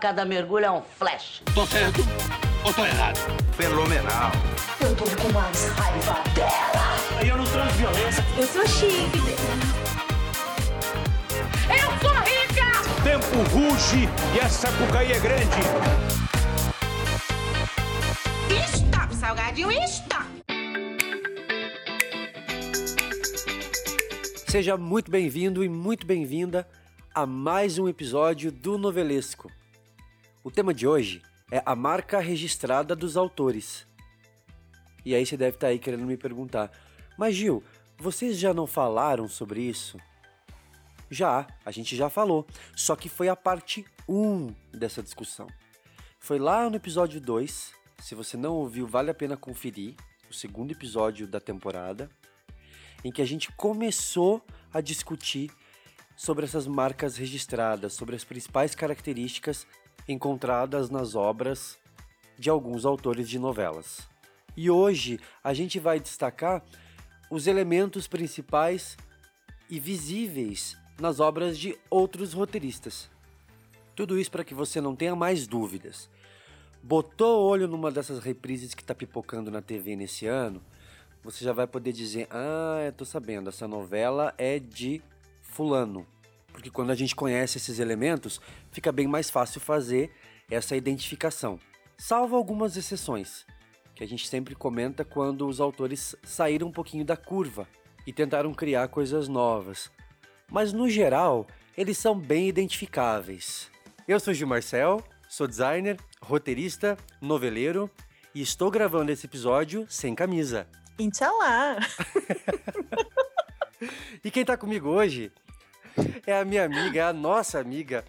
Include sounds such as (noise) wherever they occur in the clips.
Cada mergulho é um flash. Tô certo ou tô errado? Fenomenal. Eu tô com mais raiva dela. Eu não transo violência. Eu sou chique. Eu sou rica! Tempo ruge e a sapucaí é grande. Stop, salgadinho, stop! Seja muito bem-vindo e muito bem-vinda a mais um episódio do Novelesco. O tema de hoje é a marca registrada dos autores. E aí você deve estar aí querendo me perguntar: Mas Gil, vocês já não falaram sobre isso? Já, a gente já falou, só que foi a parte 1 dessa discussão. Foi lá no episódio 2, se você não ouviu, vale a pena conferir, o segundo episódio da temporada, em que a gente começou a discutir sobre essas marcas registradas, sobre as principais características encontradas nas obras de alguns autores de novelas. E hoje a gente vai destacar os elementos principais e visíveis nas obras de outros roteiristas. Tudo isso para que você não tenha mais dúvidas. Botou o olho numa dessas reprises que está pipocando na TV nesse ano, você já vai poder dizer: Ah, eu tô sabendo, essa novela é de Fulano. Porque quando a gente conhece esses elementos, fica bem mais fácil fazer essa identificação. Salvo algumas exceções, que a gente sempre comenta quando os autores saíram um pouquinho da curva e tentaram criar coisas novas. Mas no geral, eles são bem identificáveis. Eu sou Gil Marcel, sou designer, roteirista, noveleiro e estou gravando esse episódio sem camisa. Inshallah. (laughs) E quem tá comigo hoje é a minha amiga, é a nossa amiga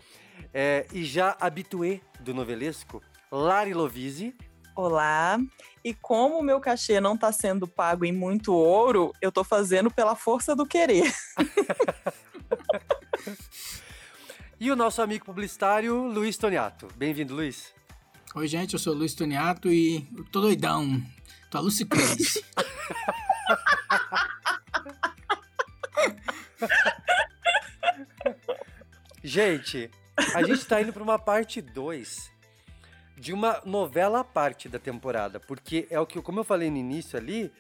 é, e já habituê do novelesco, Lari Lovise. Olá. E como o meu cachê não está sendo pago em muito ouro, eu tô fazendo pela força do querer. (laughs) E o nosso amigo publicitário, Luiz Toniato. Bem-vindo, Luiz. Oi, gente, eu sou o Luiz Toniato e eu tô doidão. Lucy Crazy. Gente, a gente tá indo para uma parte 2 de uma novela à parte da temporada, porque é o que, como eu falei no início ali,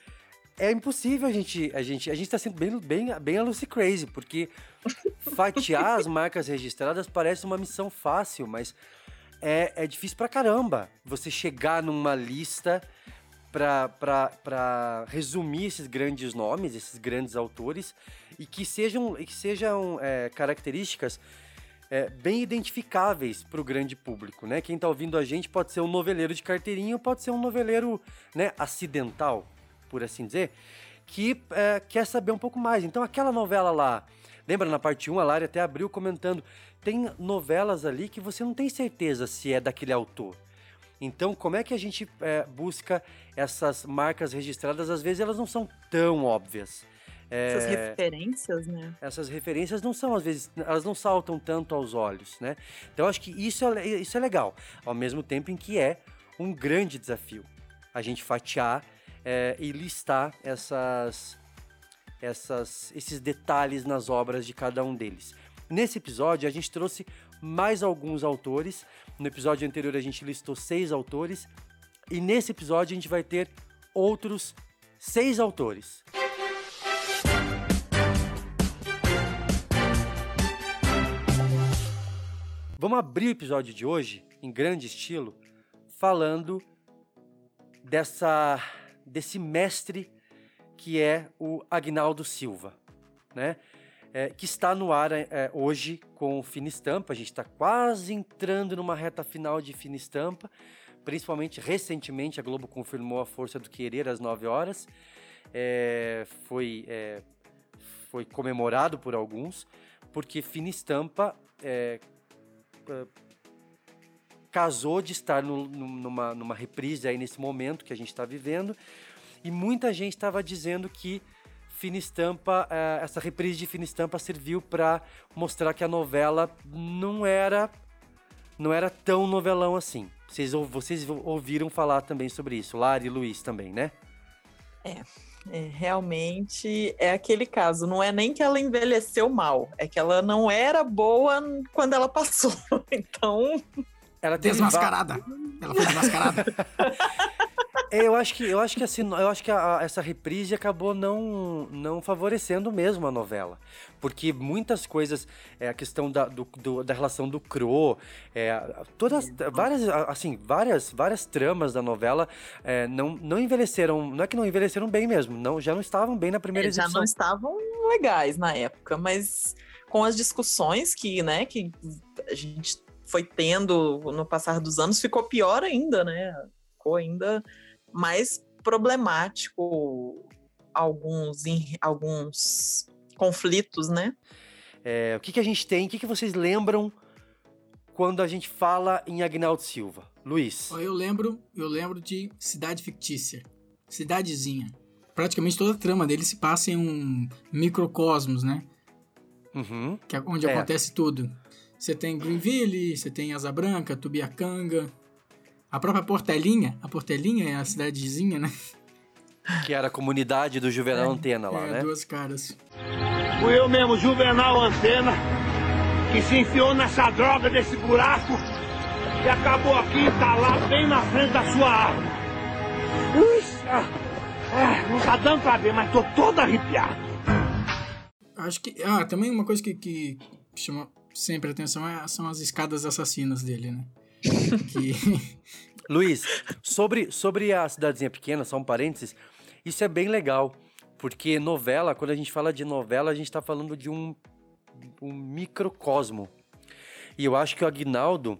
é impossível a gente, a gente, a gente tá sendo bem, bem, bem a Lucy Crazy, porque fatiar as marcas registradas parece uma missão fácil, mas é, é difícil pra caramba você chegar numa lista para resumir esses grandes nomes, esses grandes autores, e que sejam, e que sejam é, características é, bem identificáveis para o grande público, né? Quem está ouvindo a gente pode ser um noveleiro de carteirinha, pode ser um noveleiro né, acidental, por assim dizer, que é, quer saber um pouco mais. Então, aquela novela lá, lembra na parte 1, a Lari até abriu comentando, tem novelas ali que você não tem certeza se é daquele autor. Então, como é que a gente é, busca essas marcas registradas? Às vezes elas não são tão óbvias. É, Essas referências, né? essas referências não são, às vezes, elas não saltam tanto aos olhos, né? Então, acho que isso é, isso é legal, ao mesmo tempo em que é um grande desafio a gente fatiar é, e listar essas, essas, esses detalhes nas obras de cada um deles. Nesse episódio, a gente trouxe mais alguns autores. No episódio anterior, a gente listou seis autores. E nesse episódio, a gente vai ter outros seis autores. Vamos abrir o episódio de hoje, em grande estilo, falando dessa desse mestre que é o Agnaldo Silva, né? É, que está no ar é, hoje com Fina Estampa. A gente está quase entrando numa reta final de Fina Estampa. Principalmente recentemente a Globo confirmou a força do querer às 9 horas. É, foi, é, foi comemorado por alguns, porque é, é, casou de estar no, numa, numa reprise aí nesse momento que a gente está vivendo. E muita gente estava dizendo que Fina Estampa, é, essa reprise de Fina Estampa serviu para mostrar que a novela não era não era tão novelão assim. Vocês, vocês ouviram falar também sobre isso, Lari e Luiz também, né? É. É, realmente é aquele caso. Não é nem que ela envelheceu mal, é que ela não era boa quando ela passou. (laughs) Então, Ela teve Desmascarada. Ela foi desmascarada. (laughs) É, eu acho que eu acho que assim, eu acho que a- a- essa reprise acabou não não favorecendo mesmo a novela, porque muitas coisas, é, a questão da, do- do- da relação do Cro, é, todas várias assim várias várias tramas da novela é, não não envelheceram, não é que não envelheceram bem mesmo, não já não estavam bem na primeira é, já exibição. não estavam legais na época, mas com as discussões que, né, que a gente foi tendo no passar dos anos, ficou pior ainda, né? Ficou ainda mais problemático alguns, em- alguns conflitos, né? É, o que que a gente tem? O que que vocês lembram quando a gente fala em Agnaldo Silva? Luiz. Eu lembro, eu lembro de Cidade Fictícia. Cidadezinha. Praticamente toda a trama dele se passa em um microcosmos, né? Uhum. Que é onde É. acontece tudo. Você tem Greenville, você tem Asa Branca, Tubiacanga. A própria Portelinha, a Portelinha é a cidadezinha, né? Que era a comunidade do Juvenal Antena lá, é, né? duas caras. Fui eu mesmo, Juvenal Antena, que se enfiou nessa droga desse buraco e acabou aqui entalado bem na frente da sua árvore. Ui, ah, não tá dando pra ver, mas tô todo arrepiado. Acho que. Ah, também uma coisa que, que chama sempre atenção é- são as escadas assassinas dele, né? Que. (laughs) Luiz, sobre, sobre a cidadezinha pequena, só um parênteses, isso é bem legal, porque novela, quando a gente fala de novela, a gente tá falando de um, um microcosmo. E eu acho que o Aguinaldo,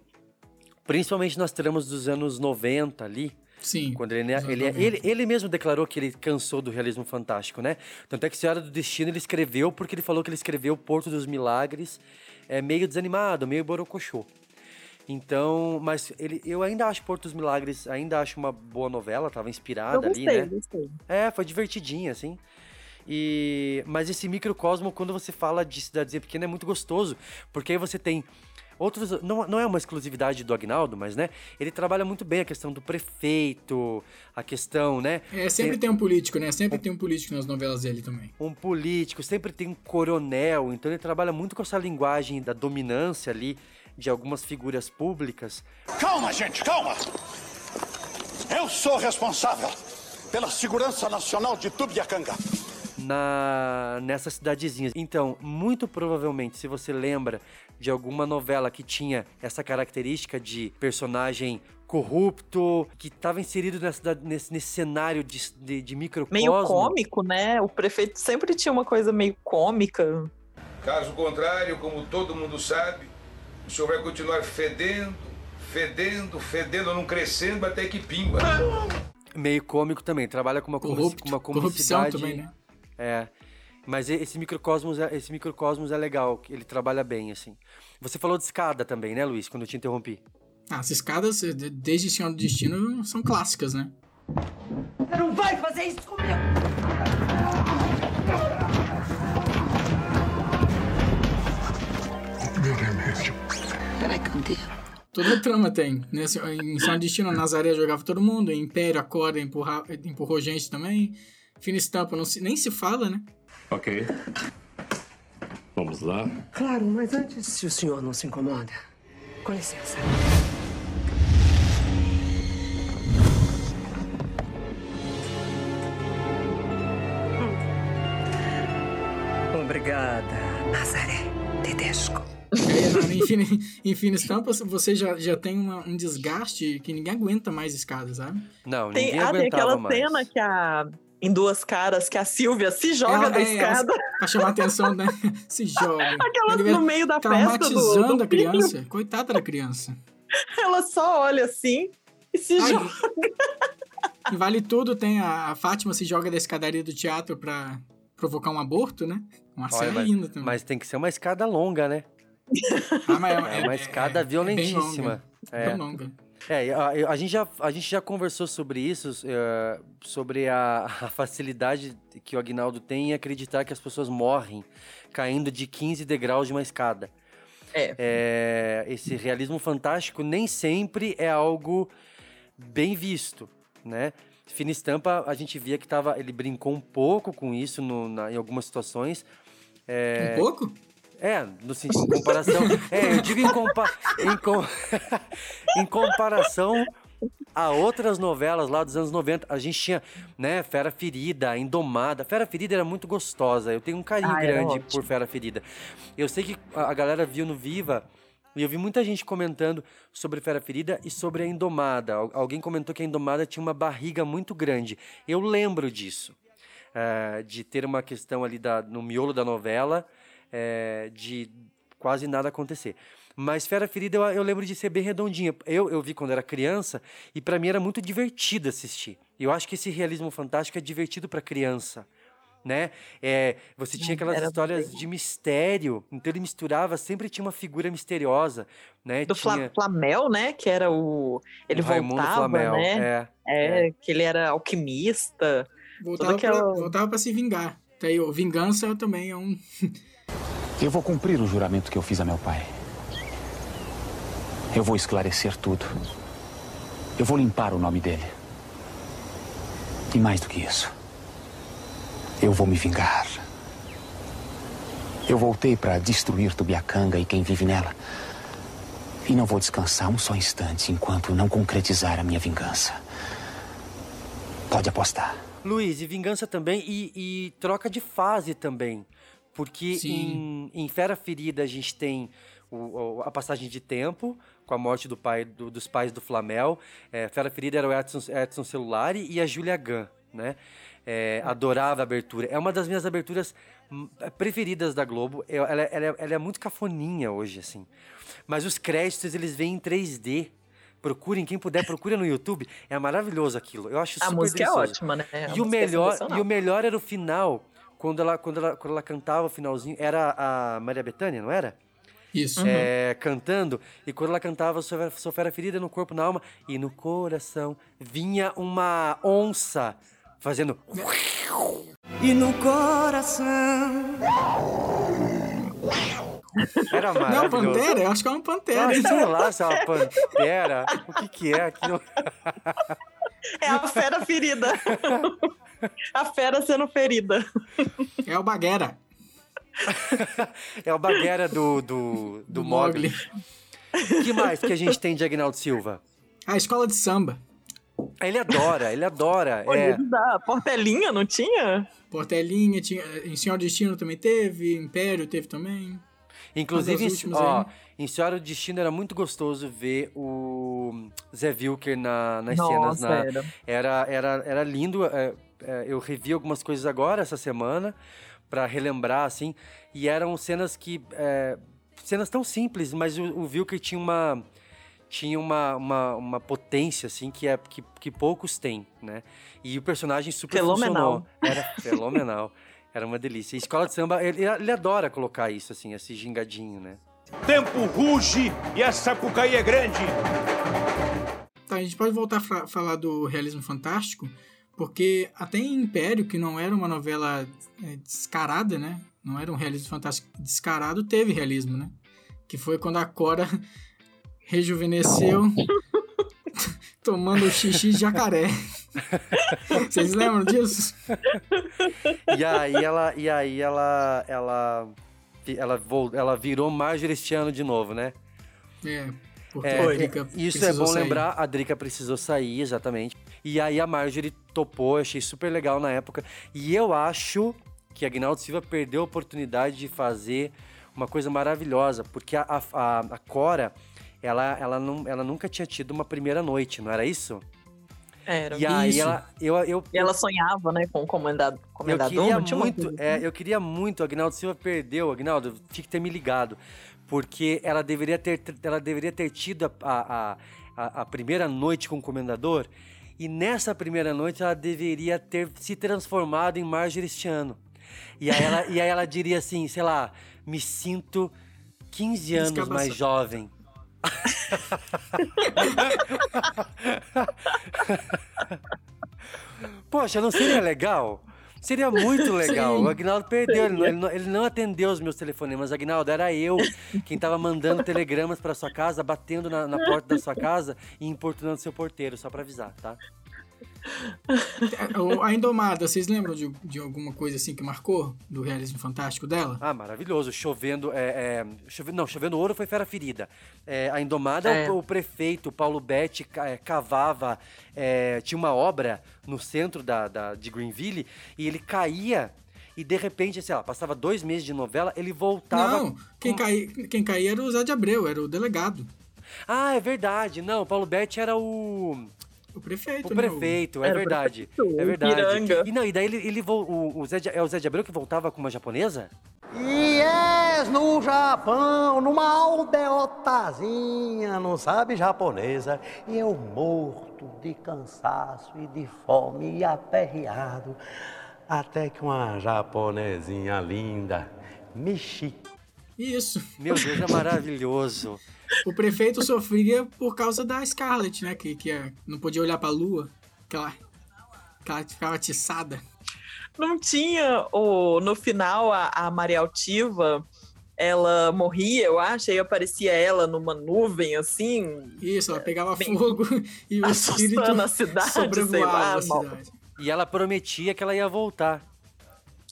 principalmente nas tramas dos anos 90 ali, Sim. Quando ele, anos ele, 90. ele, ele mesmo declarou que ele cansou do realismo fantástico, né? Tanto é que Senhora do Destino ele escreveu porque ele falou que ele escreveu Porto dos Milagres é, meio desanimado, meio borocochô. Então, mas ele, eu ainda acho Porto dos Milagres, ainda acho uma boa novela, tava inspirada Eu gostei, ali, né? gostei. É, foi divertidinha, assim. E, mas esse microcosmo, quando você fala de cidadezinha pequena, é muito gostoso, porque aí você tem outros. Não, não é uma exclusividade do Agnaldo, mas né? Ele trabalha muito bem a questão do prefeito, a questão, né? É, sempre tem um político, né? Sempre tem um político nas novelas dele também. Um político, sempre tem um coronel, então ele trabalha muito com essa linguagem da dominância ali de algumas figuras públicas. Calma, gente, calma! Eu sou responsável pela segurança nacional de Tubiacanga. na nessas cidadezinhas. Então, muito provavelmente, se você lembra de alguma novela que tinha essa característica de personagem corrupto, que estava inserido nessa, nesse, nesse cenário de, de, de microcosmo. Meio cômico, né? O prefeito sempre tinha uma coisa meio cômica. Caso contrário, como todo mundo sabe, o senhor vai continuar fedendo, fedendo, fedendo, não crescendo até que pimba. Meio cômico também, trabalha com uma, Corrupto. com uma Corrupção comicidade. também, né? É. Mas esse microcosmos, é- esse microcosmos é legal, ele trabalha bem, assim. Você falou de escada também, né, Luiz, quando eu te interrompi? Ah, as escadas, eh, de- desde Senhor do Destino, são clássicas, né? Você não vai fazer isso comigo! Cadê? Toda trama tem. Nesse, em Senhor do Destino, a Nazaré jogava todo mundo. Em Império, a Cora empurra, empurrou gente também. Fina Estampa não se- nem se fala, né? Ok. Vamos lá. Claro, mas antes, se o senhor não se incomoda, com licença. Obrigada, Nazaré Tedesco. (laughs) Em Fina Estampa, você já, já tem uma- um desgaste que ninguém aguenta mais escadas, sabe? Não, Tem, ninguém ah, tem aguentava aquela mais. cena que a. Em duas caras, que a Silvia se joga da é, ela- escada, pra chamar a atenção, né? (laughs) Se joga. aquela no meio da festa do, Traumatizando do a criança. Coitada da criança. Ela só olha assim e se Ai, joga. E vale tudo, tem a, a Fátima se joga da escadaria do teatro pra provocar um aborto, né? Uma Olha, cena mas, linda também. mas tem que ser uma escada longa, né? (laughs) Ah, mas É uma escada longa, violentíssima. É. bem longa. É, a, a gente já, a gente já conversou sobre isso, eh, sobre a, (laughs) a facilidade que o Agnaldo tem em acreditar que as pessoas morrem caindo de 15 degraus de uma escada. É. É, esse realismo fantástico nem sempre é algo bem visto, né? Fina Estampa, a gente via que tava, ele brincou um pouco com isso no, na- em algumas situações. É, Um pouco? É, no sentido, em comparação. é, eu digo em, compa em, com- (laughs) em comparação a outras novelas lá dos anos 90. A gente tinha, né, Fera Ferida, Indomada. Fera Ferida era muito gostosa. Eu tenho um carinho Ah, grande por Fera Ferida. Eu sei que a galera viu no Viva. E eu vi muita gente comentando sobre Fera Ferida e sobre a Indomada. Al- Alguém comentou que a Indomada tinha uma barriga muito grande. Eu lembro disso eh, de ter uma questão ali da, no miolo da novela, eh, de quase nada acontecer. Mas Fera Ferida eu, eu lembro de ser bem redondinha. Eu, eu vi quando era criança e pra mim era muito divertido assistir. Eu acho que esse realismo fantástico é divertido pra criança. Né? É, você tinha aquelas era histórias de mistério, então ele misturava, sempre tinha uma figura misteriosa, né? Do tinha Flamel, né? Que era o. Ele o Raimundo voltava, Flamel, né? é. É, que ele era alquimista. Voltava, aquela- pra, voltava pra se vingar. Vingança também é um. (laughs) Eu vou cumprir o juramento que eu fiz a meu pai. Eu vou esclarecer tudo. Eu vou limpar o nome dele. E mais do que isso, eu vou me vingar. Eu voltei para destruir Tubiacanga e quem vive nela. E não vou descansar um só instante enquanto não concretizar a minha vingança. Pode apostar. Luiz, e vingança também e, e troca de fase também. Porque Sim. em, em Fera Ferida a gente tem o- a passagem de tempo com a morte do pai do- dos pais do Flamel. É, Fera Ferida era o Edson, Edson Celulari e a Julia Gunn, né? É, adorava a abertura. É uma das minhas aberturas hum, preferidas da Globo. Eu- ela, ela é- ela é muito cafoninha hoje, assim. Mas os créditos, eles vêm em 3D. Procurem, quem puder, procura no YouTube. É maravilhoso aquilo. Eu acho A super música é delicioso. ótima, né? A E o, música é melhor, sensacional. e o melhor era o final, quando ela, quando ela, quando ela cantava o finalzinho. Era a Maria Bethânia, não era? Isso. É, cantando. E quando ela cantava Sou Fera- Sou Fera Ferida no corpo, na alma e no coração, vinha uma onça fazendo. E no coração. Era Não, maravilhoso. pantera? Eu acho que é uma pantera. Ah, hein? sei lá se é uma pantera. O que que é aquilo? É a fera ferida. (laughs) a fera sendo ferida. É o Baguera. (laughs) É o Baguera do, do, do, Do Mogli. O que mais que a gente tem de Agnaldo Silva? A escola de samba. Ele adora, ele adora. Pô, É, ele da Portelinha, não tinha? Portelinha, tinha, em Senhor Destino também teve, Império teve também. Inclusive, ó, aí- em Senhora do Destino era muito gostoso ver o Zé Wilker na, nas cenas. Nossa, Na, era. era, era, era lindo. é, é, eu revi algumas coisas agora essa semana pra relembrar, assim. E eram cenas que. é, cenas tão simples, mas o, o Wilker tinha uma. Tinha uma, uma, uma potência, assim, que, é, que, que poucos têm, né? E o personagem super Fenomenal. funcionou. Era fenomenal. Era uma delícia. E escola de samba, ele, ele adora colocar isso, assim, esse gingadinho, né? Tempo ruge e a Sapucaí é grande. Tá, a gente pode voltar a fa- falar do realismo fantástico, porque até em Império, que não era uma novela é, descarada, né? Não era um realismo fantástico descarado, teve realismo, né? Que foi quando a Cora (laughs) rejuvenesceu (laughs) tomando xixi de jacaré. (laughs) Vocês lembram disso? E aí ela, e aí ela, ela, ela, ela virou Marjorie este ano de novo, né? É, porque É, a é, Drica isso é bom sair. lembrar, a Drica precisou sair, exatamente. E aí a Marjorie topou, eu achei super legal na época. E eu acho que a Agnaldo Silva perdeu a oportunidade de fazer uma coisa maravilhosa, porque a, a, a- a Cora, ela, ela, não, ela nunca tinha tido uma primeira noite, não era isso? Era. E aí Isso. ela, eu, eu, E ela sonhava, né, com o comendado, eu comendador, queria não tinha uma muito, é, eu queria muito, a Agnaldo Silva perdeu, Agnaldo, tinha que ter me ligado, porque ela deveria ter, ela deveria ter tido a, a, a, a primeira noite com o comendador, e nessa primeira noite ela deveria ter se transformado em Marjorie. E aí ela, e aí ela diria assim, sei lá, me sinto 15 anos mais jovem. (laughs) Poxa, não seria legal? Seria muito (laughs) legal. Sim. O Agnaldo perdeu, ele não, ele, não, atendeu os meus telefonemas. Agnaldo, era eu quem tava mandando telegramas pra sua casa, batendo na, na porta da sua casa e importunando seu porteiro, só pra avisar, tá? (laughs) A Indomada, vocês lembram de, de alguma coisa assim que marcou do realismo fantástico dela? Ah, maravilhoso. Chovendo. É, é, chove- não, chovendo ouro foi Fera Ferida. É, a Indomada, É. o, o prefeito Paulo Betti é, cavava. é, tinha uma obra no centro da, da- de Greenville e ele caía. E de repente, sei lá, passava dois meses de novela, ele voltava. Não, quem, caía, quem caía era o Zé de Abreu, era o delegado. Ah, é verdade. Não, o Paulo Betti era o. O prefeito, O né? prefeito, é Era o verdade. prefeito, É verdade. Piranga. E não, e daí ele, ele o, o Zé de, é o Zé de Abreu que voltava com uma japonesa? E és no Japão, numa aldeotazinha, não sabe japonesa. E eu morto de cansaço e de fome e aperreado. Até que uma japonesinha linda me Isso. Meu Deus, é maravilhoso. O prefeito sofria por causa da Scarlett, né? Que, que é- não podia olhar pra lua, que ela, que ela ficava atiçada. Não tinha o no final a, a Maria Altiva, ela morria, eu acho, aí aparecia ela numa nuvem assim, Isso, ela pegava Bem, fogo (laughs) e o espírito assustando a cidade, sei sobrevoava lá. a cidade. E ela prometia que ela ia voltar.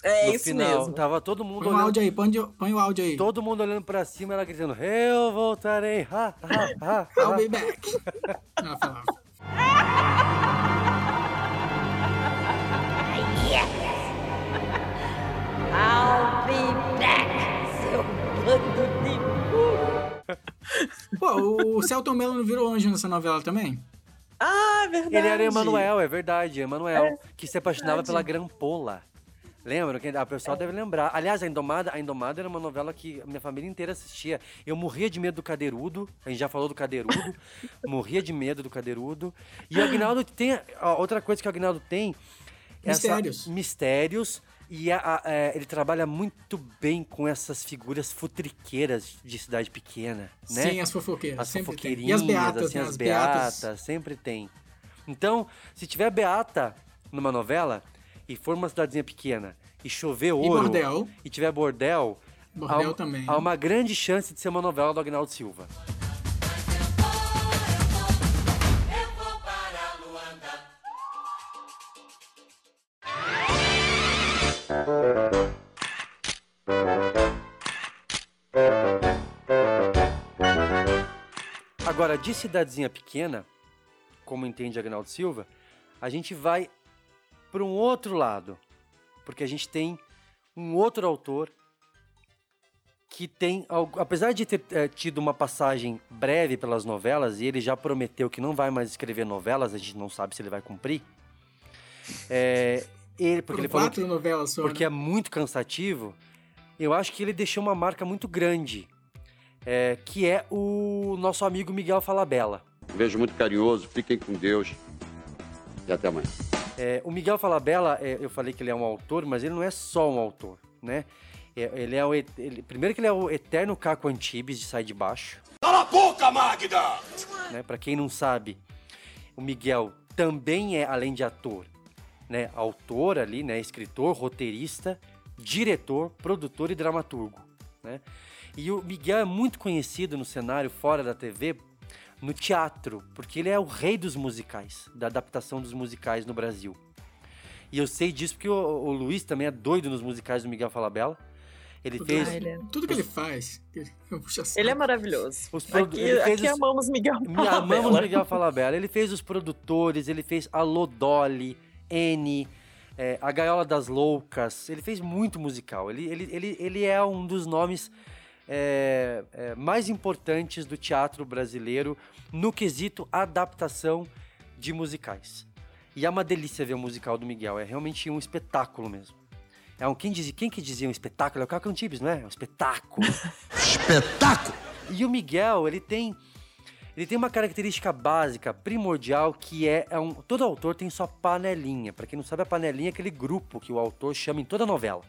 É no isso final, mesmo. Tava todo mundo Põe o olhando. áudio aí, põe, de- põe o áudio aí. Todo mundo olhando pra cima, ela gritando, eu voltarei. Ha, ha, ha, I'll be back. (laughs) Ela falava. I'll be back, seu bando de Pô, o Celton Mello não virou anjo nessa novela também? Ah, verdade. Ele era Emanuel, é verdade, Emanuel, que se apaixonava pela Grampola. Lembra? A pessoa deve lembrar. Aliás, a Indomada, a Indomada era uma novela que a minha família inteira assistia. Eu morria de medo do Cadeirudo. A gente já falou do Cadeirudo. (laughs) morria de medo do Cadeirudo. E o Agnaldo tem. ó, outra coisa que o Agnaldo tem. essa- Mistérios. mistérios. E a- a- é, ele trabalha muito bem com essas figuras futriqueiras de cidade pequena, né? Sim, as fofoqueiras. As sempre tem. fofoqueirinhas, E as beatas, assim, né? as, As beatas, beatas. sempre tem. Então, se tiver beata numa novela e for uma cidadezinha pequena e chover ouro bordel. e tiver bordel, Bordel há, também. há uma grande chance de ser uma novela do Agnaldo Silva. Agora, de cidadezinha pequena, como entende Agnaldo Silva, a gente vai para um outro lado. Porque a gente tem um outro autor que tem, algo- apesar de ter eh, tido uma passagem breve pelas novelas, e ele já prometeu que não vai mais escrever novelas, a gente não sabe se ele vai cumprir. É, (laughs) ele, porque Foram ele falou quatro que, novelas só, porque né? é muito cansativo. Eu acho que ele deixou uma marca muito grande, é, que é o nosso amigo Miguel Falabella. Vejo muito carinhoso, fiquem com Deus e até amanhã. É, o Miguel Falabella, é, eu falei que ele é um autor, mas ele não é só um autor, né? É, ele é o, ele- primeiro que ele é o eterno Caco Antibes de Sai de Baixo. Cala a boca, Magda! né? Para quem não sabe, o Miguel também é, além de ator, né? Autor ali, né? Escritor, roteirista, diretor, produtor e dramaturgo, né? E o Miguel é muito conhecido no cenário fora da TV, no teatro, porque ele é o rei dos musicais, da adaptação dos musicais no Brasil. E eu sei disso porque o, o Luiz também é doido nos musicais do Miguel Falabella. Ele Tudo, fez. tudo que ele faz. puxo Ele é maravilhoso. Os produ- Aqui, ele fez aqui os- amamos Miguel Falabella. amamos Miguel Falabella. Ele fez os produtores, ele fez Alô Dolly, N, é, A Gaiola das Loucas. Ele fez muito musical. Ele, ele, ele, ele é um dos nomes é, é, mais importantes do teatro brasileiro no quesito adaptação de musicais. E é uma delícia ver o musical do Miguel. É realmente um espetáculo mesmo. É um, quem, dizia, quem que dizia um espetáculo? É o Caco não é? É um espetáculo. (laughs) espetáculo! E o Miguel, ele tem ele tem uma característica básica, primordial, que é, é um, todo autor tem sua panelinha. Pra quem não sabe, a panelinha é aquele grupo que o autor chama em toda novela.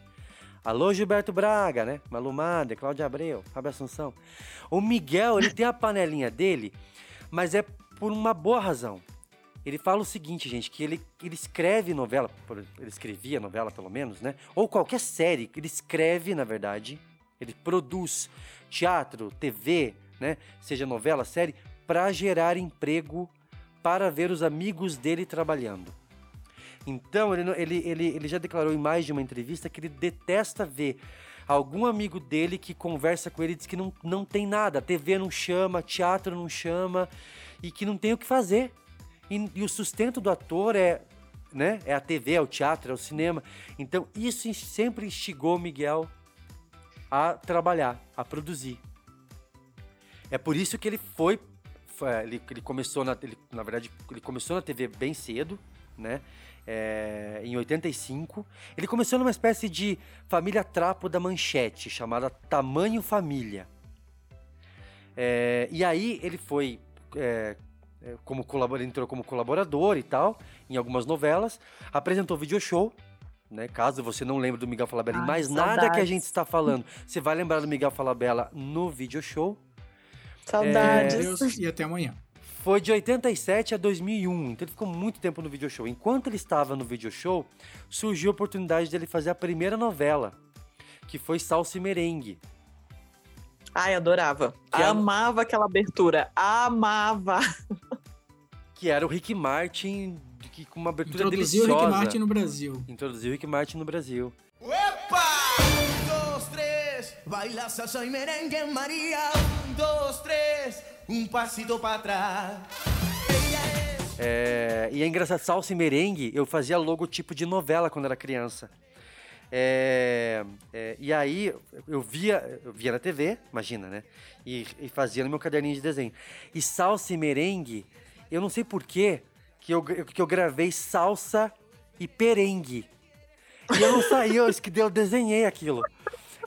Alô, Gilberto Braga, né? Malu Mader, Cláudia Abreu, Fábio Assunção. O Miguel, ele tem a panelinha dele, mas é por uma boa razão. Ele fala o seguinte, gente, que ele, ele escreve novela, ele escrevia novela pelo menos, né? Ou qualquer série, ele escreve, na verdade, ele produz teatro, TV, né? Seja novela, série, para gerar emprego, para ver os amigos dele trabalhando. Então, ele, ele, ele, ele já declarou em mais de uma entrevista que ele detesta ver algum amigo dele que conversa com ele diz que não, não tem nada. TV não chama, teatro não chama e que não tem o que fazer. E, e o sustento do ator é, né, é a TV, é o teatro, é o cinema. Então, isso sempre instigou Miguel a trabalhar, a produzir. É por isso que ele foi. foi- ele, ele começou na. Ele, na verdade, ele começou na TV bem cedo, né? É, em 85. Ele começou numa espécie de família trapo da manchete, chamada Tamanho Família. É, e aí ele foi. é, é, como ele entrou como colaborador e tal, em algumas novelas, apresentou video show. Né? Caso você não lembre do Miguel Falabella em Ai, mais nada que a saudades. gente está falando, (laughs) você vai lembrar do Miguel Falabella no video show. Saudades. Deus, e até amanhã. Foi de 87 a 2001, então ele ficou muito tempo no video show. Enquanto ele estava no video show, surgiu a oportunidade dele fazer a primeira novela, que foi Salsa e Merengue. Ai, adorava. Que Amava aquela abertura. Amava. Que era o Rick Martin, que, com uma abertura Introduziu o deliciosa. Rick Martin no Brasil. Introduziu o Rick Martin no Brasil. Un, dos, tres, baila salsa y merengue, María. Un, dos, tres, un pasito para atrás. É, e é engraçado, salsa e merengue, eu fazia logotipo de novela quando era criança. É, é, e aí eu via, eu via na TV, imagina, né? E, e fazia no meu caderninho de desenho. E salsa e merengue, eu não sei porquê que eu, que eu gravei salsa e perengue. E eu não saí, eu, que eu desenhei aquilo.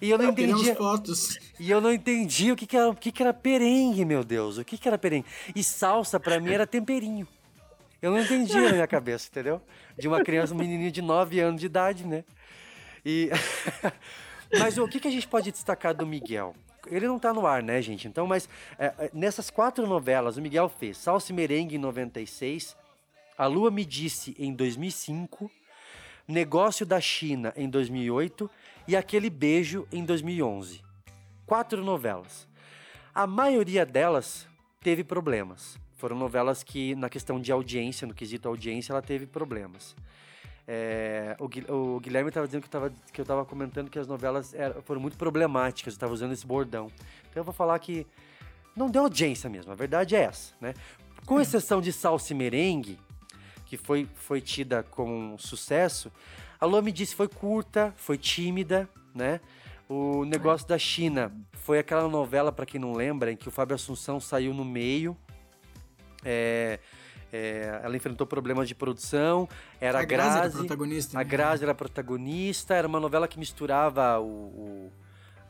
E eu não fotos. E eu não entendi o que, que, era, o que, que era perengue, meu Deus. O que, que era perengue? E salsa, pra mim, era temperinho. Eu não entendia na minha cabeça, entendeu? De uma criança, um menininho de 9 anos de idade, né? E... (laughs) mas o que, que a gente pode destacar do Miguel? Ele não tá no ar, né, gente? Então, mas é, é, nessas quatro novelas, o Miguel fez Salsa e Merengue em 96, A Lua Me Disse em 2005, Negócio da China em 2008 e Aquele Beijo em 2011. Quatro novelas. A maioria delas teve problemas. Foram novelas que, na questão de audiência, no quesito audiência, ela teve problemas. É, o, Gui- o Guilherme estava dizendo que, tava, que eu estava comentando que as novelas eram- foram muito problemáticas, eu estava usando esse bordão. Então eu vou falar que não deu audiência mesmo, a verdade é essa, né? Com exceção de Salsa e Merengue, que foi, foi tida como um sucesso, a Lua me disse foi curta, foi tímida, né? O negócio da China foi aquela novela, para quem não lembra, em que o Fábio Assunção saiu no meio. É, é, ela enfrentou problemas de produção. Era a, A Grazi era Grazi. protagonista, A né? Grazi era protagonista. Era uma novela que misturava o. o-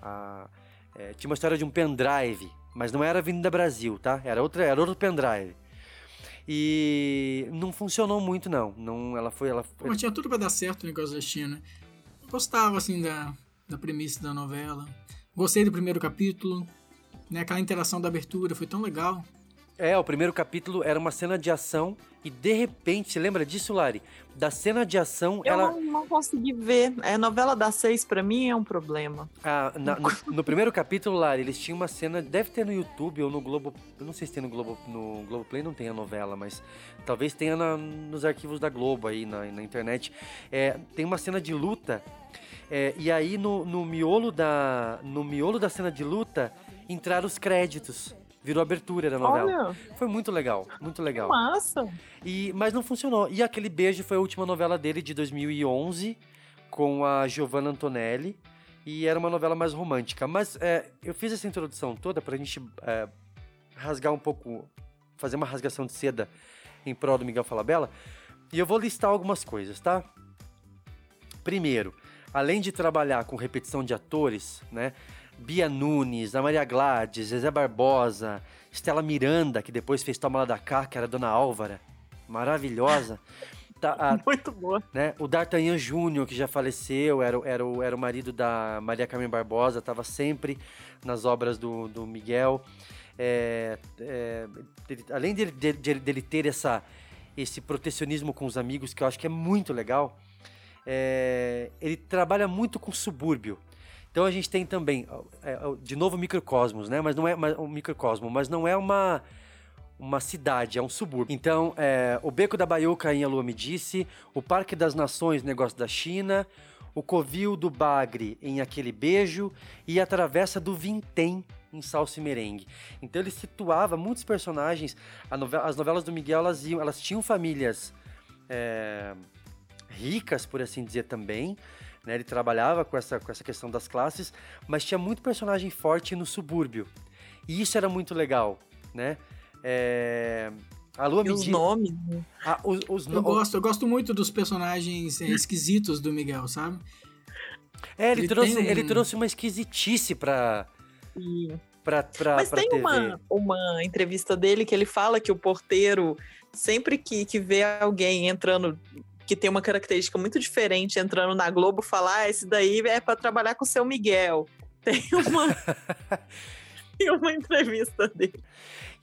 a- é, tinha uma história de um pendrive, mas não era Avenida Brasil, tá? Era, outra, era outro pendrive. E não funcionou muito, não. não ela foi. Ela, tinha tudo pra dar certo o negócio da China. Gostava, assim, da, da premissa da novela. Gostei do primeiro capítulo. Né? Aquela interação da abertura foi tão legal. É, o primeiro capítulo era uma cena de ação e de repente, você lembra disso, Lari? Da cena de ação, Eu ela. não, não consegui ver. É, novela das seis, pra mim, é um problema. Ah, na- no, no primeiro capítulo, Lari, eles tinham uma cena, deve ter no YouTube ou no Globo, eu não sei se tem no Globo, no Globoplay não tem a novela, mas talvez tenha na- nos arquivos da Globo aí na, na internet. É, tem uma cena de luta é, e aí no, no miolo da no miolo da cena de luta entraram os créditos. Virou abertura da novela. Olha. Foi muito legal, muito legal. Massa. E, mas não funcionou. E aquele beijo foi a última novela dele de 2011 com a Giovanna Antonelli e era uma novela mais romântica. Mas é, eu fiz essa introdução toda pra gente é, rasgar um pouco, fazer uma rasgação de seda em prol do Miguel Falabella. E eu vou listar algumas coisas, tá? Primeiro, além de trabalhar com repetição de atores, né? Bia Nunes, a Maria Gladys, Zezé Barbosa, Estela Miranda, que depois fez Toma Lá da Cá, que era Dona Álvara, maravilhosa. (laughs) Tá, a- Muito boa. né? O D'Artagnan Júnior, que já faleceu, era, o- era, o, era o marido da Maria Carmen Barbosa, estava sempre nas obras do, do Miguel. É, é, além dele, dele, dele ter essa, esse protecionismo com os amigos, que eu acho que é muito legal, é, ele trabalha muito com subúrbio. Então a gente tem também, é, de novo, microcosmos, né? Mas não é um microcosmo, mas não é uma uma cidade, é um subúrbio. Então, é, o Beco da Baiuca em A Lua Me Disse, o Parque das Nações, negócio da China, o Covil do Bagre em Aquele Beijo e a Travessa do Vintém em Salsa e Merengue. Então ele situava muitos personagens. Novela, as novelas do Miguel, elas, iam, elas tinham famílias é, ricas, por assim dizer, também. Né? Ele trabalhava com essa, com essa questão das classes, mas tinha muito personagem forte no subúrbio. E isso era muito legal, né? É... A Lua E os nomes, né? Ah, os, os Eu gosto, eu gosto muito dos personagens é, esquisitos do Miguel, sabe? É, ele, Ele trouxe, tem um- ele trouxe uma esquisitice pra. pra, pra, Mas pra tem TV. uma, uma entrevista dele que ele fala que o porteiro, sempre que, que vê alguém entrando, que tem uma característica muito diferente, entrando na Globo, fala: ah, esse daí é para trabalhar com o seu Miguel. (laughs) Tem uma, (laughs) tem uma entrevista dele.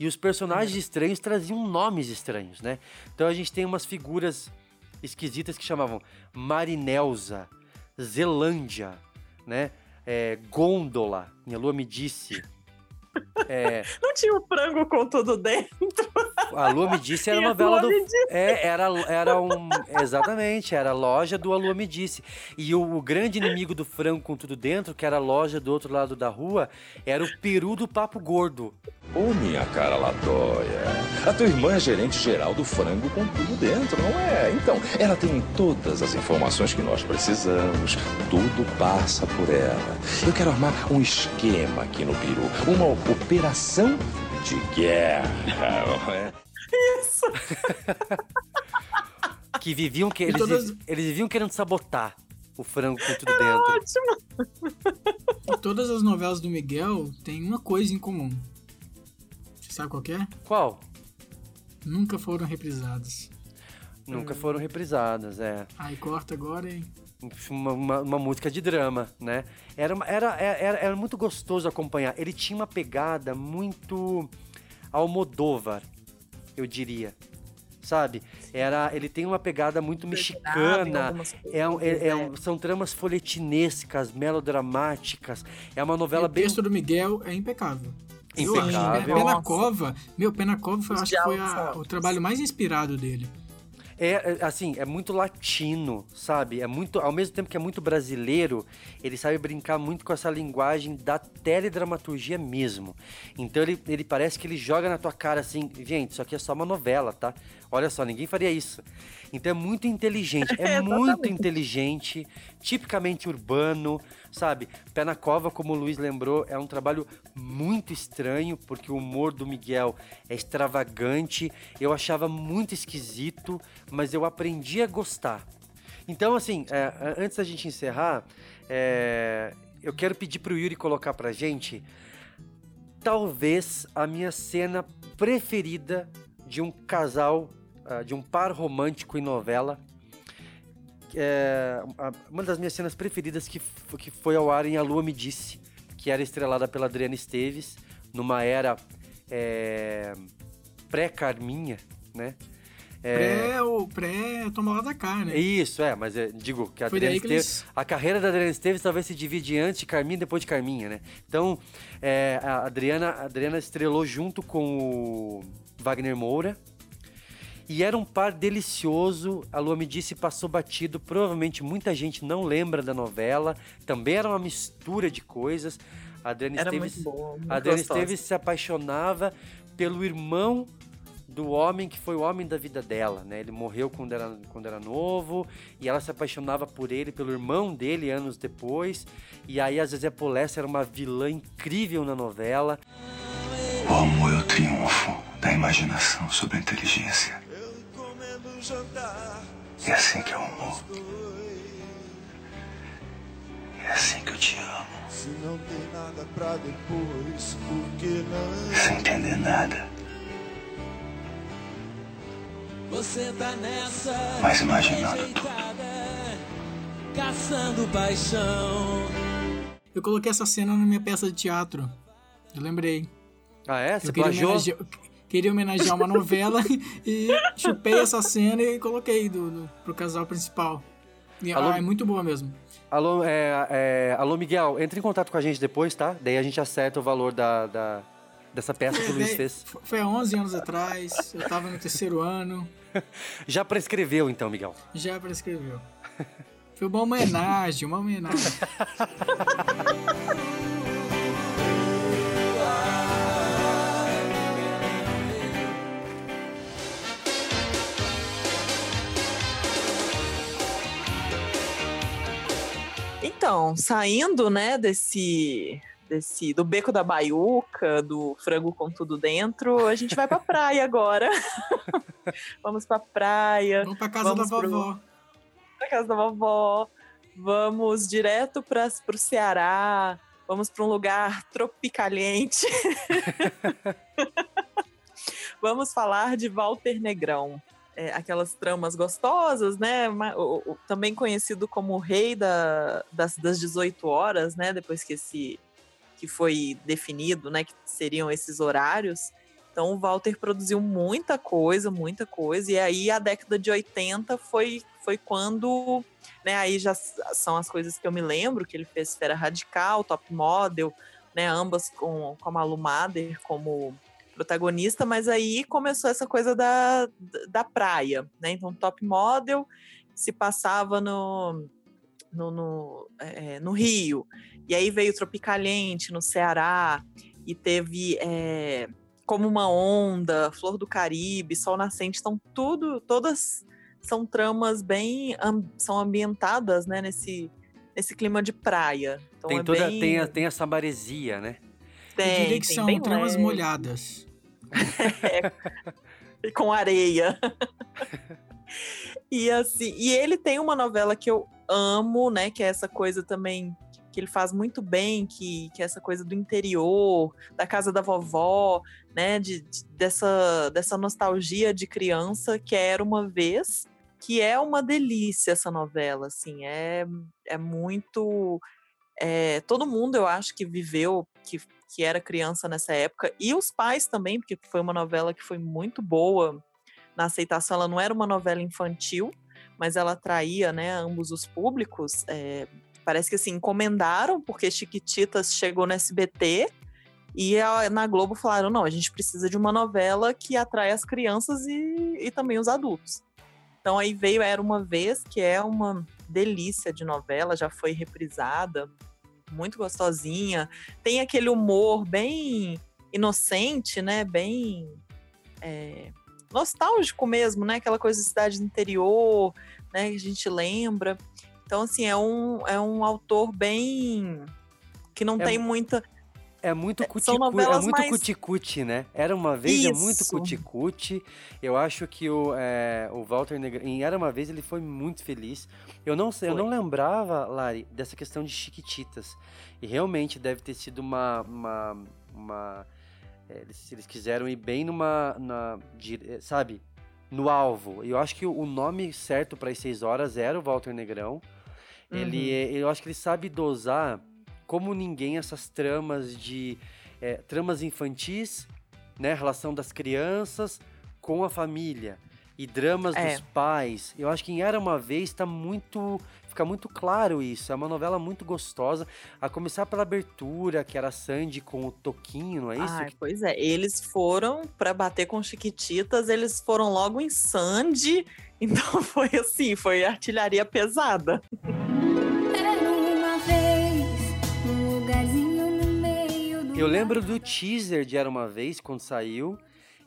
E os personagens estranhos traziam nomes estranhos, né? Então a gente tem umas figuras esquisitas que chamavam Marinelza, Zelândia, né? É, Gôndola, minha lua me disse. (laughs) É, Não tinha o frango com tudo dentro. A Lua Me Disse era a novela Lua do. Me Disse. É, era, era um. Exatamente, era a loja do A Lua Me Disse. E o, o grande inimigo do frango com tudo dentro, que era a loja do outro lado da rua, era o peru do papo gordo. Ô, minha cara Latoia. A tua irmã é gerente geral do frango com tudo dentro, não é? Então, ela tem todas as informações que nós precisamos. Tudo passa por ela. Eu quero armar um esquema aqui no Peru. Uma operação de guerra, (laughs) não é? Isso. (laughs) Que viviam que eles, todas- eles viviam querendo sabotar o frango com tudo Era dentro. ótimo. (laughs) E todas as novelas do Miguel têm uma coisa em comum. Você sabe qual que é? Qual? Nunca foram reprisadas. Nunca foram reprisadas, é. Aí corta agora e. Uma, uma, uma música de drama, né? Era, era, era, era muito gostoso acompanhar. Ele tinha uma pegada muito Almodóvar, eu diria. Sabe? Era, ele tem uma pegada muito mexicana. É, um- é- é um- são tramas folhetinescas, melodramáticas. É uma novela o bem texto do Miguel é impecável. Impecável. Pé na Nossa. Cova, meu, Pé na Cova acho que foi a- o trabalho mais inspirado dele. É, é, assim, é muito latino, sabe? É muito, ao mesmo tempo que é muito brasileiro, ele sabe brincar muito com essa linguagem da teledramaturgia mesmo. Então ele, ele parece que ele joga na tua cara assim, gente, isso aqui é só uma novela, tá? Olha só, ninguém faria isso. Então é muito inteligente, (laughs) é É, muito inteligente, tipicamente urbano, sabe? Pé na Cova, como o Luiz lembrou, é um trabalho muito estranho, porque o humor do Miguel é extravagante, eu achava muito esquisito, mas eu aprendi a gostar. Então, assim, é, antes da gente encerrar, é, eu quero pedir pro Yuri colocar pra gente talvez a minha cena preferida de um casal, ah, de um par romântico em novela. É, uma das minhas cenas preferidas que, que foi ao ar em A Lua Me Disse, que era estrelada pela Adriana Esteves, numa era é, pré-Carminha, né? É, Pré, o pré toma lá da cá, né? isso, é, mas é, digo que a Foi Adriana Esteves, eles- a carreira da Adriana Esteves talvez se divide antes de Carminha e depois de Carminha, né? Então, é, a Adriana, a Adriana estrelou junto com o Wagner Moura. E era um par delicioso. A Lua me disse passou batido. Provavelmente muita gente não lembra da novela. Também era uma mistura de coisas. A Adriana Era Esteves, muito boa, muito a Adriana. Esteves se apaixonava pelo irmão do homem que foi o homem da vida dela, né? Ele morreu quando era, quando era novo e ela se apaixonava por ele, pelo irmão dele anos depois. E aí a Zezé Polessa era uma vilã incrível na novela. O amor é o triunfo da imaginação sobre a inteligência. É assim que é o amor. É assim que eu te amo. Se não tem nada pra depois, por que não? Sem entender nada. Você tá nessa. Mas imaginando rejeitada, Caçando paixão. Eu coloquei essa cena na minha peça de teatro. Eu lembrei. Ah, é? Eu Você plagiou? homenagear, queria homenagear uma novela (laughs) e chupei essa cena e coloquei do, do, pro casal principal. E, Alô? ah, é muito boa mesmo. Alô, é, é, alô, Miguel, entre em contato com a gente depois, tá? Daí a gente acerta o valor da, da, dessa peça que o Luiz fez. Foi há 11 anos atrás, eu tava no terceiro ano. (laughs) Já prescreveu então, Miguel? Já prescreveu. Foi uma homenagem, uma homenagem. (laughs) Então, saindo, né, desse, desse do beco da baiuca, do frango com tudo dentro, a gente vai pra (laughs) praia agora. (laughs) Vamos pra praia. Vamos pra casa da pro- vovó. Pra casa da vovó. Vamos direto para pro Ceará. Vamos para um lugar tropicaliente. (laughs) Vamos falar de Walter Negrão. É, aquelas tramas gostosas, né? O- o- também conhecido como o rei da- das, das 18 horas, né? Depois que esse que foi definido, né? Que seriam esses horários. Então o Walter produziu muita coisa, muita coisa. E aí a década de 80 foi, foi quando, né? Aí já são as coisas que eu me lembro, que ele fez Esfera Radical, Top Model, né? Ambas com, com a Malu Mader como protagonista, mas aí começou essa coisa da, da praia, né? Então Top Model se passava no, no, no, é, no Rio. E aí veio Tropicaliente no Ceará e teve é, Como uma Onda, Flor do Caribe, Sol Nascente, então tudo, todas são tramas bem são ambientadas, né, nesse nesse clima de praia. Então tem, é toda, bem, tem, a- tem essa maresia, né? Tem, Eu diria que tem são tramas leve. molhadas. (laughs) (laughs) e com areia. e assim, e ele tem uma novela que eu amo, né, que é essa coisa também que ele faz muito bem, que, que é essa coisa do interior, da casa da vovó, né, de, de- dessa, dessa nostalgia de criança que era uma vez, que é uma delícia essa novela, assim, é, é muito é, todo mundo eu acho que viveu, que, que era criança nessa época, e os pais também, porque foi uma novela que foi muito boa na aceitação. Ela não era uma novela infantil, mas ela atraía né, ambos os públicos. é, parece que assim, encomendaram, porque Chiquititas chegou no SBT. E na Globo falaram: não, a gente precisa de uma novela que atrai as crianças e, e também os adultos. Então aí veio Era Uma Vez, que é uma delícia de novela, já foi reprisada, muito gostosinha. Tem aquele humor bem inocente, né? Bem é, nostálgico mesmo, né? Aquela coisa de cidade do interior, né? Que a gente lembra. Então, assim, é um, é um autor bem. que não É tem mu- muita. É muito cuticute, é novelas muito mais- cuticute, né? Era uma vez, é muito Isso. cuticute. Eu acho que o, é, o Walter Negrão, em Era uma vez, ele foi muito feliz. Eu não sei, eu não lembrava, Lari, dessa questão de Chiquititas. E realmente deve ter sido uma. uma, uma- é, eles, eles quiseram ir bem numa. Na, dire- sabe? No alvo. Eu acho que o, nome certo para as seis horas era o Walter Negrão. Ele, Uhum. é- eu acho que ele sabe dosar como ninguém essas tramas de é, tramas infantis, né, relação das crianças com a família e dramas É. dos pais. Eu acho que em Era uma vez tá muito fica muito claro isso. É uma novela muito gostosa, a começar pela abertura, que era Sandy com o Toquinho, não é isso? Ai, pois é, eles foram para bater com Chiquititas, eles foram logo em Sandy, (laughs) então foi assim, foi artilharia pesada. Eu lembro do teaser de Era Uma Vez, quando saiu,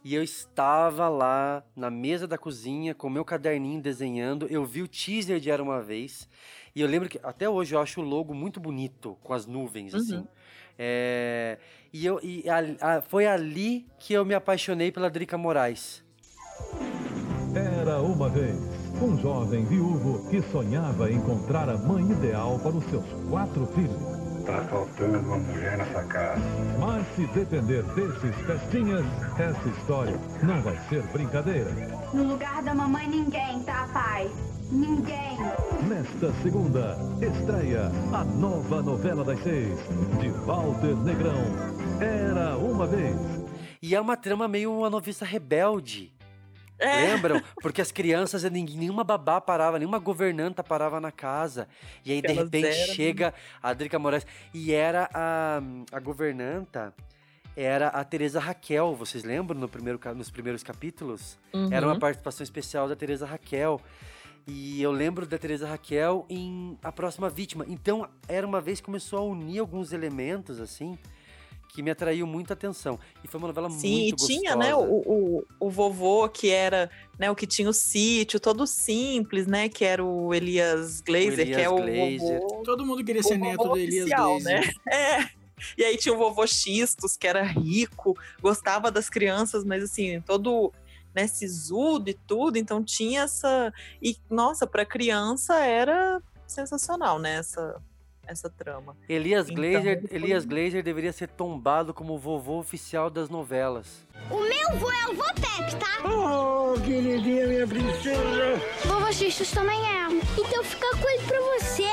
e eu estava lá na mesa da cozinha com meu caderninho desenhando. Eu vi o teaser de Era Uma Vez, e eu lembro que até hoje eu acho o logo muito bonito, com as nuvens, Uhum. assim. É, e eu, e a- a- foi ali que eu me apaixonei pela Drica Moraes. Era uma vez um jovem viúvo que sonhava encontrar a mãe ideal para os seus quatro filhos. Tá faltando uma mulher nessa casa. Mas se depender desses festinhas, essa história não vai ser brincadeira. No lugar da mamãe ninguém, tá, pai? Ninguém. Nesta segunda, estreia a nova novela das seis, de Walter Negrão. Era uma vez. E é uma trama meio uma noviça rebelde. É. Lembram? Porque as crianças, nenhuma babá parava, nenhuma governanta parava na casa. E aí, de repente, eram- chega a Drica Moraes. E era a, a governanta. era a Teresa Raquel, vocês lembram no primeiro, nos primeiros capítulos? Uhum. Era uma participação especial da Teresa Raquel. E eu lembro da Teresa Raquel em A Próxima Vítima. Então, era uma vez que começou a unir alguns elementos, assim, que me atraiu muita atenção. E foi uma novela Sim, e muito tinha, gostosa. né, o, o, o vovô que era, né, o que tinha o sítio, todo simples, né, que era o Elias Glazer, que é Elias o Glazer. vovô... Todo mundo queria ser neto do Elias oficial, Glazer. né? (laughs) É. E aí tinha o vovô Xistos, que era rico, gostava das crianças, mas assim, todo né, sisudo e tudo, então tinha essa... E, nossa, para criança era sensacional, né, essa, essa trama. Elias Então, Glazer, foi- Elias Glazer deveria ser tombado como o vovô oficial das novelas. O meu vô é o Vopep, tá? Oh, queridinha, minha princesa. Vovô Xistos também é. Então fica com ele pra você.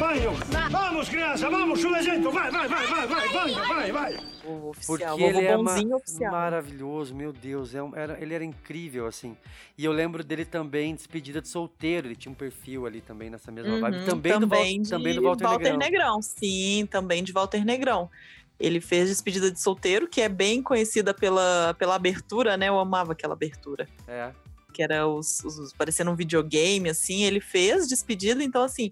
Banho. Vamos, criança, vamos, chulezento. Vai, vai, vai, vai, vai, vai, vai, vai. O Porque oficial, ele vovô é ma- bonzinho oficial. maravilhoso, meu Deus, é um- era, ele era incrível, assim. E eu lembro dele também, Despedida de Solteiro, ele tinha um perfil ali também nessa mesma vibe. Uhum, Também, do, de também do Walter, Negrão. Sim, também de Walter Negrão. Ele fez Despedida de Solteiro, que é bem conhecida pela, pela abertura, né? Eu amava aquela abertura. É. Que era os, os, os- parecendo um videogame, assim. Ele fez Despedida, então assim.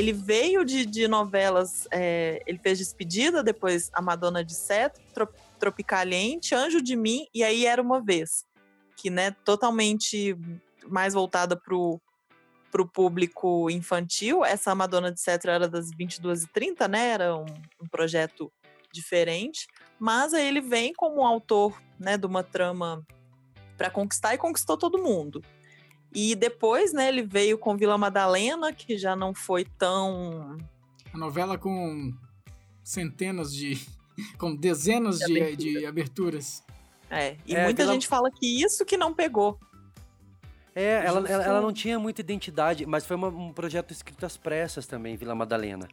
Ele veio de, de novelas, é, ele fez Despedida, depois A Madonna de Seto, Tro- Tropicaliente, Anjo de Mim, e aí Era Uma Vez. Que, né, totalmente mais voltada pro, pro público infantil. Essa Madonna de Seto era das 22h30, né, era um, um projeto diferente. Mas aí ele vem como autor, né, de uma trama para conquistar e conquistou todo mundo. E depois, né, ele veio com Vila Madalena, que já não foi tão A novela com centenas de. (laughs) com dezenas De de, abertura. de aberturas. É, e É, muita gente fala que isso que não pegou. É, ela, ela, ela não tinha muita identidade, mas foi uma- um projeto escrito às pressas também, Vila Madalena.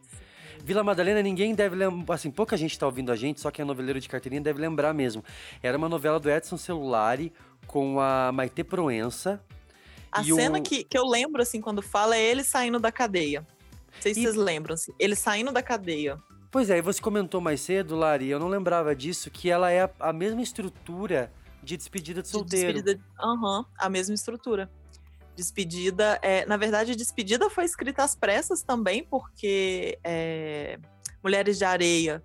Vila Madalena, ninguém deve lembrar, assim, pouca gente tá ouvindo a gente, só quem é noveleiro de carteirinha deve lembrar mesmo. Era uma novela do Edson Celulari com a Maite Proença. A e cena o... que, que eu lembro, assim, quando fala, é ele saindo da cadeia. Não sei se E- vocês lembram, assim. Ele saindo da cadeia. Pois é, e você comentou mais cedo, Lari, eu não lembrava disso, que ela é a, a mesma estrutura de Despedida de Solteiro. Despedida. Aham, a mesma estrutura. Despedida. É, na verdade, Despedida foi escrita às pressas também, porque é, Mulheres de Areia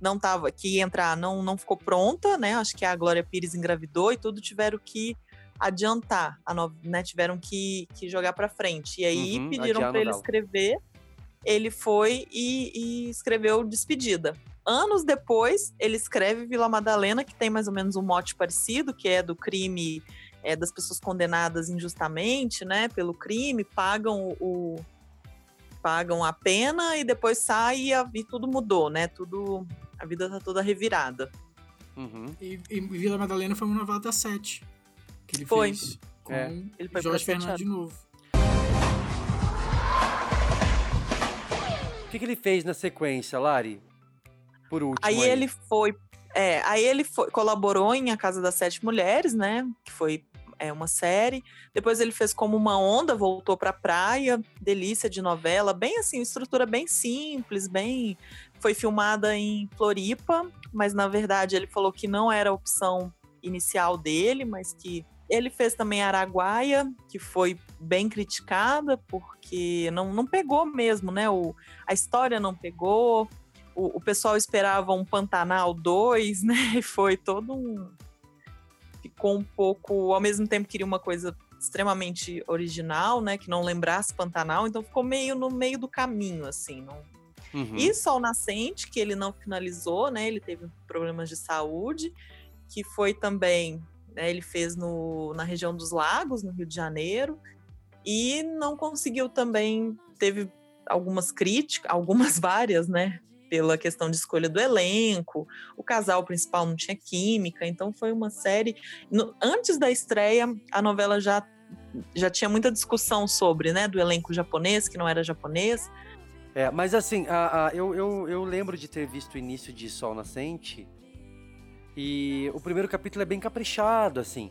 não tava, que ia entrar, não, não ficou pronta, né? Acho que a Glória Pires engravidou e tudo tiveram que adiantar, a né? Tiveram que, que jogar pra frente. E aí Uhum, pediram para ele escrever. Ele foi e, e escreveu Despedida. Anos depois, ele escreve Vila Madalena, que tem mais ou menos um mote parecido, que é do crime é, das pessoas condenadas injustamente, né, pelo crime, pagam o, o- pagam a pena e depois sai e, a, e tudo mudou, né? Tudo a vida tá toda revirada. Uhum. E, e Vila Madalena foi uma novela da Sete. Que ele Foi. fez. Com É. Ele foi Jorge Fernando de novo. O que, que ele fez na sequência, Lari? Por último. Aí ele foi, é, aí ele foi, colaborou em A Casa das Sete Mulheres, né? Que foi é, uma série. Depois ele fez Como uma Onda, voltou pra praia, delícia de novela, bem assim, estrutura bem simples, bem. Foi filmada em Floripa, mas na verdade ele falou que não era a opção inicial dele, mas que ele fez também Araguaia, que foi bem criticada, porque não, não pegou mesmo, né? O, a história não pegou, o, o pessoal esperava um Pantanal 2, (laughs) né? E foi todo um. Ficou um pouco. Ao mesmo tempo, queria uma coisa extremamente original, né? Que não lembrasse Pantanal, então ficou meio no meio do caminho, assim. Não... Uhum. E Sol Nascente, que ele não finalizou, né? Ele teve problemas de saúde, que foi também. Né, ele fez no, na região dos lagos, no Rio de Janeiro, e não conseguiu também. Teve algumas críticas, (laughs) algumas várias, né? Pela questão de escolha do elenco, o casal principal não tinha química, então foi uma série. no- antes da estreia, a novela já, já tinha muita discussão sobre, né? Do elenco japonês, que não era japonês. É, mas assim, a, a- eu, eu, eu lembro de ter visto o início de Sol Nascente e o primeiro capítulo é bem caprichado, assim.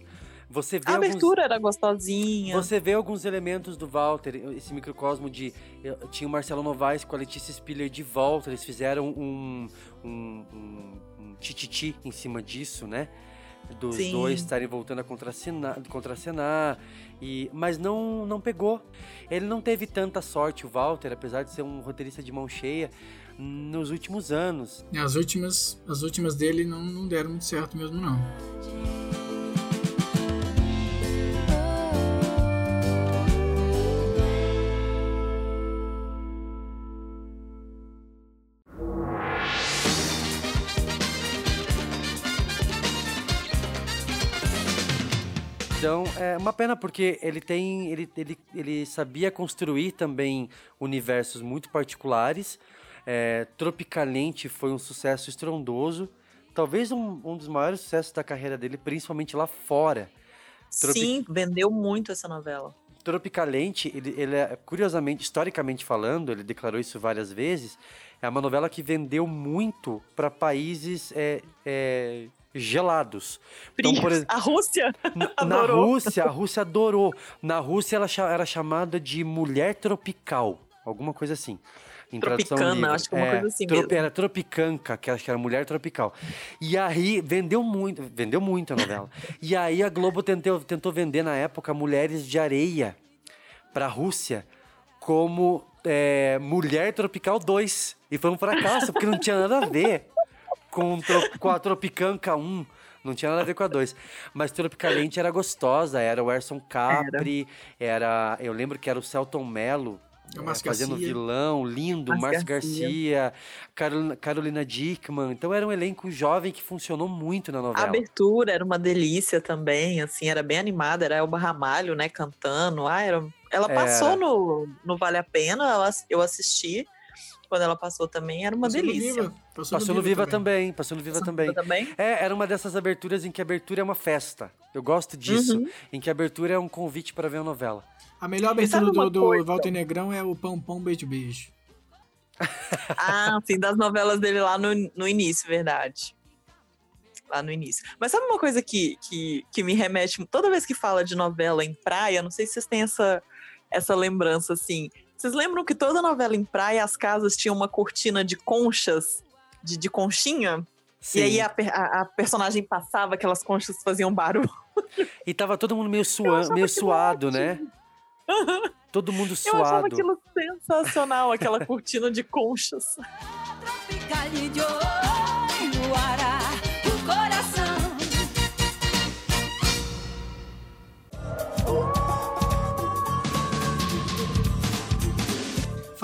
Você vê A alguns- abertura era gostosinha. Você vê alguns elementos do Walter, esse microcosmo de. eu- Tinha o Marcelo Novaes com a Letícia Spiller de volta, eles fizeram um. um, um, um tititi em cima disso, né? Dos Sim. dois estarem voltando a contracenar, contracenar e mas não não pegou. Ele não teve tanta sorte, o Walter, apesar de ser um roteirista de mão cheia, nos últimos anos. As últimas, as últimas dele não, não deram muito certo mesmo, não. Então, é uma pena porque ele tem. Ele, ele, ele sabia construir também universos muito particulares. É, Tropicalente foi um sucesso estrondoso. Talvez um, um dos maiores sucessos da carreira dele, principalmente lá fora. Sim, vendeu muito essa novela. Tropicalente, ele, ele é, curiosamente, historicamente falando, ele declarou isso várias vezes, é uma novela que vendeu muito para países é, é, gelados. Então, por (laughs) A Rússia na (laughs) adorou. Rússia, a Rússia adorou. Na Rússia, ela era chamada de mulher tropical, alguma coisa assim. Em tradução Tropicana, livre. acho que é uma coisa assim mesmo. Era tropicanca, que acho que era mulher tropical. E aí, vendeu muito, vendeu muito a novela. e aí, a Globo tentou, tentou vender, na época, Mulheres de Areia pra Rússia como é, Mulher Tropical 2. E foi um fracasso, porque não tinha nada a ver com, com a Tropicanca 1. Não tinha nada a ver com a 2. Mas Tropicalente era gostosa, era o Erson Capri, era. eu lembro que era o Celton Mello. É fazendo Garcia. vilão, lindo, Márcio Márcio Garcia. Garcia, Carolina, Carolina Dickman. Então era um elenco jovem que funcionou muito na A novela. abertura era uma delícia também, assim, era bem animada, era Elba Ramalho, né, cantando. Ah, era... Ela passou no, no Vale a Pena, ela- eu assisti. Quando ela passou também, era uma Passou no delícia. Viva. Passou, Passou no Viva também, passou no Viva também. também? É, era uma dessas aberturas em que a abertura é uma festa. Eu gosto disso. Uhum. Em que a abertura é um convite para ver a novela. A melhor abertura do, do? Walter Negrão é o Pão Pão Beijo Beijo. (laughs) (laughs) Ah, sim, das novelas dele lá no, no início, verdade. Lá no início. Mas sabe uma coisa que, que, que me remete, toda vez que fala de novela em praia, não sei se vocês têm essa, essa lembrança, assim. Vocês lembram que toda novela em praia, as casas tinham uma cortina de conchas, de, de conchinha? Sim. E aí a, a- a personagem passava, aquelas conchas faziam barulho. E tava todo mundo meio, suan, meio suado, né? Todo mundo (laughs) Eu achava suado. aquilo sensacional, aquela cortina de conchas.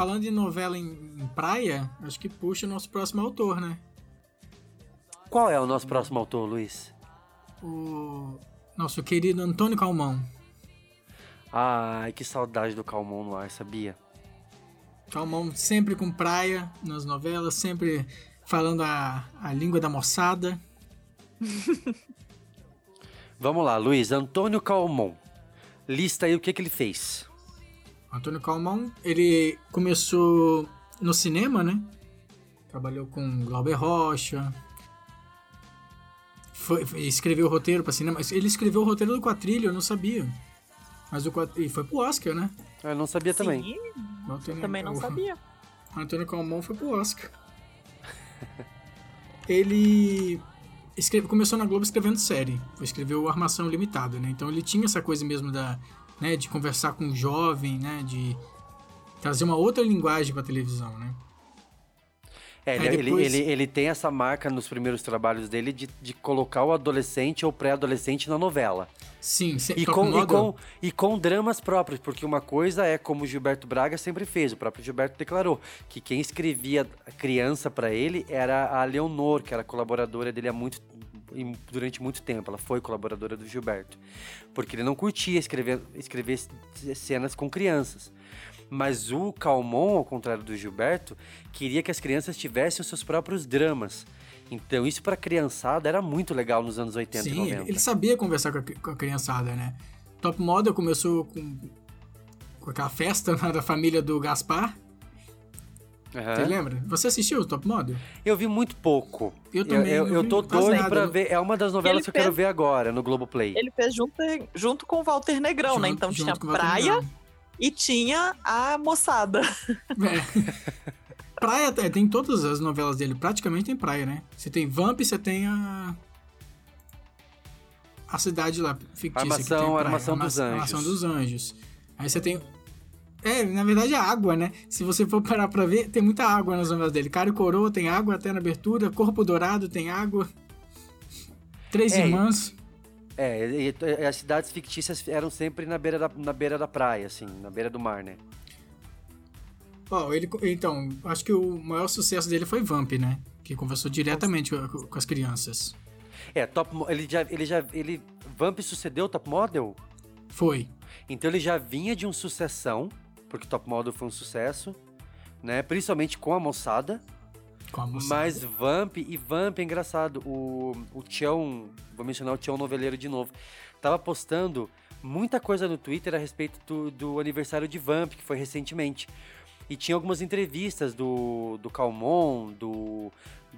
Falando em novela em, em praia, acho que puxa o nosso próximo autor, né? Qual é o nosso próximo autor, Luiz? O nosso querido Antônio Calmão. Ai, que saudade do Calmon no ar, sabia? Calmão sempre com praia nas novelas, sempre falando a, a língua da moçada. (laughs) Vamos lá, Luiz. Antônio Calmon. Lista aí o que, que ele fez. Antônio Calmon, ele começou no cinema, né? Trabalhou com Glauber Rocha. Foi, foi- escreveu o roteiro para cinema. Ele escreveu o roteiro do Quatrilho, eu não sabia. Mas o Quat- e foi pro Oscar, né? Eu não sabia também. Sim, Antônio- também não o- sabia. Antônio Calmon foi pro Oscar. (laughs) ele escreve, começou na Globo escrevendo série. Escreveu Armação Limitada, né? Então ele tinha essa coisa mesmo da, né, de conversar com o jovem, né? De trazer uma outra linguagem pra televisão, né? É, ele, Aí ele- depois- ele, ele tem essa marca nos primeiros trabalhos dele de, de colocar o adolescente ou pré-adolescente na novela. Sim, E top com, e, com, e com dramas próprios, porque uma coisa é como o Gilberto Braga sempre fez, o próprio Gilberto declarou que quem escrevia criança pra ele era a Leonor, que era colaboradora dele há muito durante muito tempo, ela foi colaboradora do Gilberto, porque ele não curtia escrever, escrever cenas com crianças. Mas o Calmon, ao contrário do Gilberto, queria que as crianças tivessem os seus próprios dramas. Então, isso pra criançada era muito legal nos anos 80 e Sim, 90. ele, sabia conversar com a, com a criançada, né? Top Model começou com, com aquela festa né, da família do Gaspar. Aham. Você lembra? Você assistiu o Top Model? Eu vi muito pouco. Eu também. eu, eu vi tô doido pra ver. É uma das novelas que eu quero fez- ver agora no Globoplay. Ele fez junto, junto com o Walter Negrão, né? Junto- Então junto tinha praia Negrão. e tinha a moçada. É. (laughs) Praia tem- tem todas as novelas dele, praticamente tem praia, né? Você tem Vamp, você tem a. A cidade lá, fictícia. Armação- que tem praia. Armação dos Arma- Anjos. Armação dos Anjos. Aí você tem. É, na verdade é água, né? Se você for parar pra ver, tem muita água nas novelas dele. Cara e Coroa tem água até na abertura, Corpo Dourado tem água. Três É, Irmãs. É, e- e- as cidades fictícias eram sempre na beira, da, na beira da praia, assim, na beira do mar, né? Ó, ele, então, acho que o maior sucesso dele foi Vamp, né? Que conversou diretamente com, com as crianças. É, Top ele já ele já ele Vamp sucedeu Top Model? Foi. Então ele já vinha de um sucessão, porque Top Model foi um sucesso, né? Principalmente com a moçada. Com a moçada. Mas Vamp e Vamp é engraçado. O o Tião, vou mencionar o Tião Noveleiro de novo, tava postando muita coisa no Twitter a respeito do, do aniversário de Vamp, que foi recentemente. E tinha algumas entrevistas do, do Calmon, do,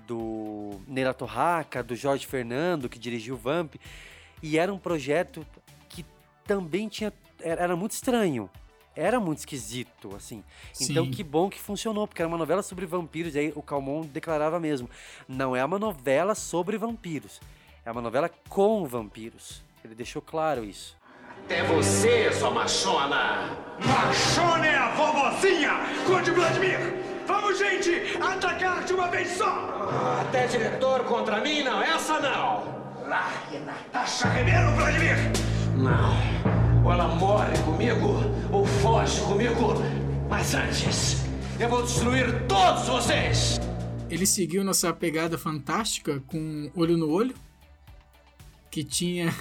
do Neira Torraca, do Jorge Fernando, que dirigiu Vamp. E era um projeto que também tinha. Era, era muito estranho. Era muito esquisito, assim. Então, Sim. que bom que funcionou, porque era uma novela sobre vampiros. E aí o Calmon declarava mesmo: não é uma novela sobre vampiros, é uma novela com vampiros. Ele deixou claro isso. Até você, sua machona! Machona é a vovozinha, Conde Vladimir! Vamos, gente, atacar de uma vez só! Até diretor contra mim, não, essa não! Largue Natasha Ribeiro, Vladimir! Não. Ou ela morre comigo, ou foge comigo. Mas antes, eu vou destruir todos vocês! Ele seguiu nossa pegada fantástica com Olho no Olho, que tinha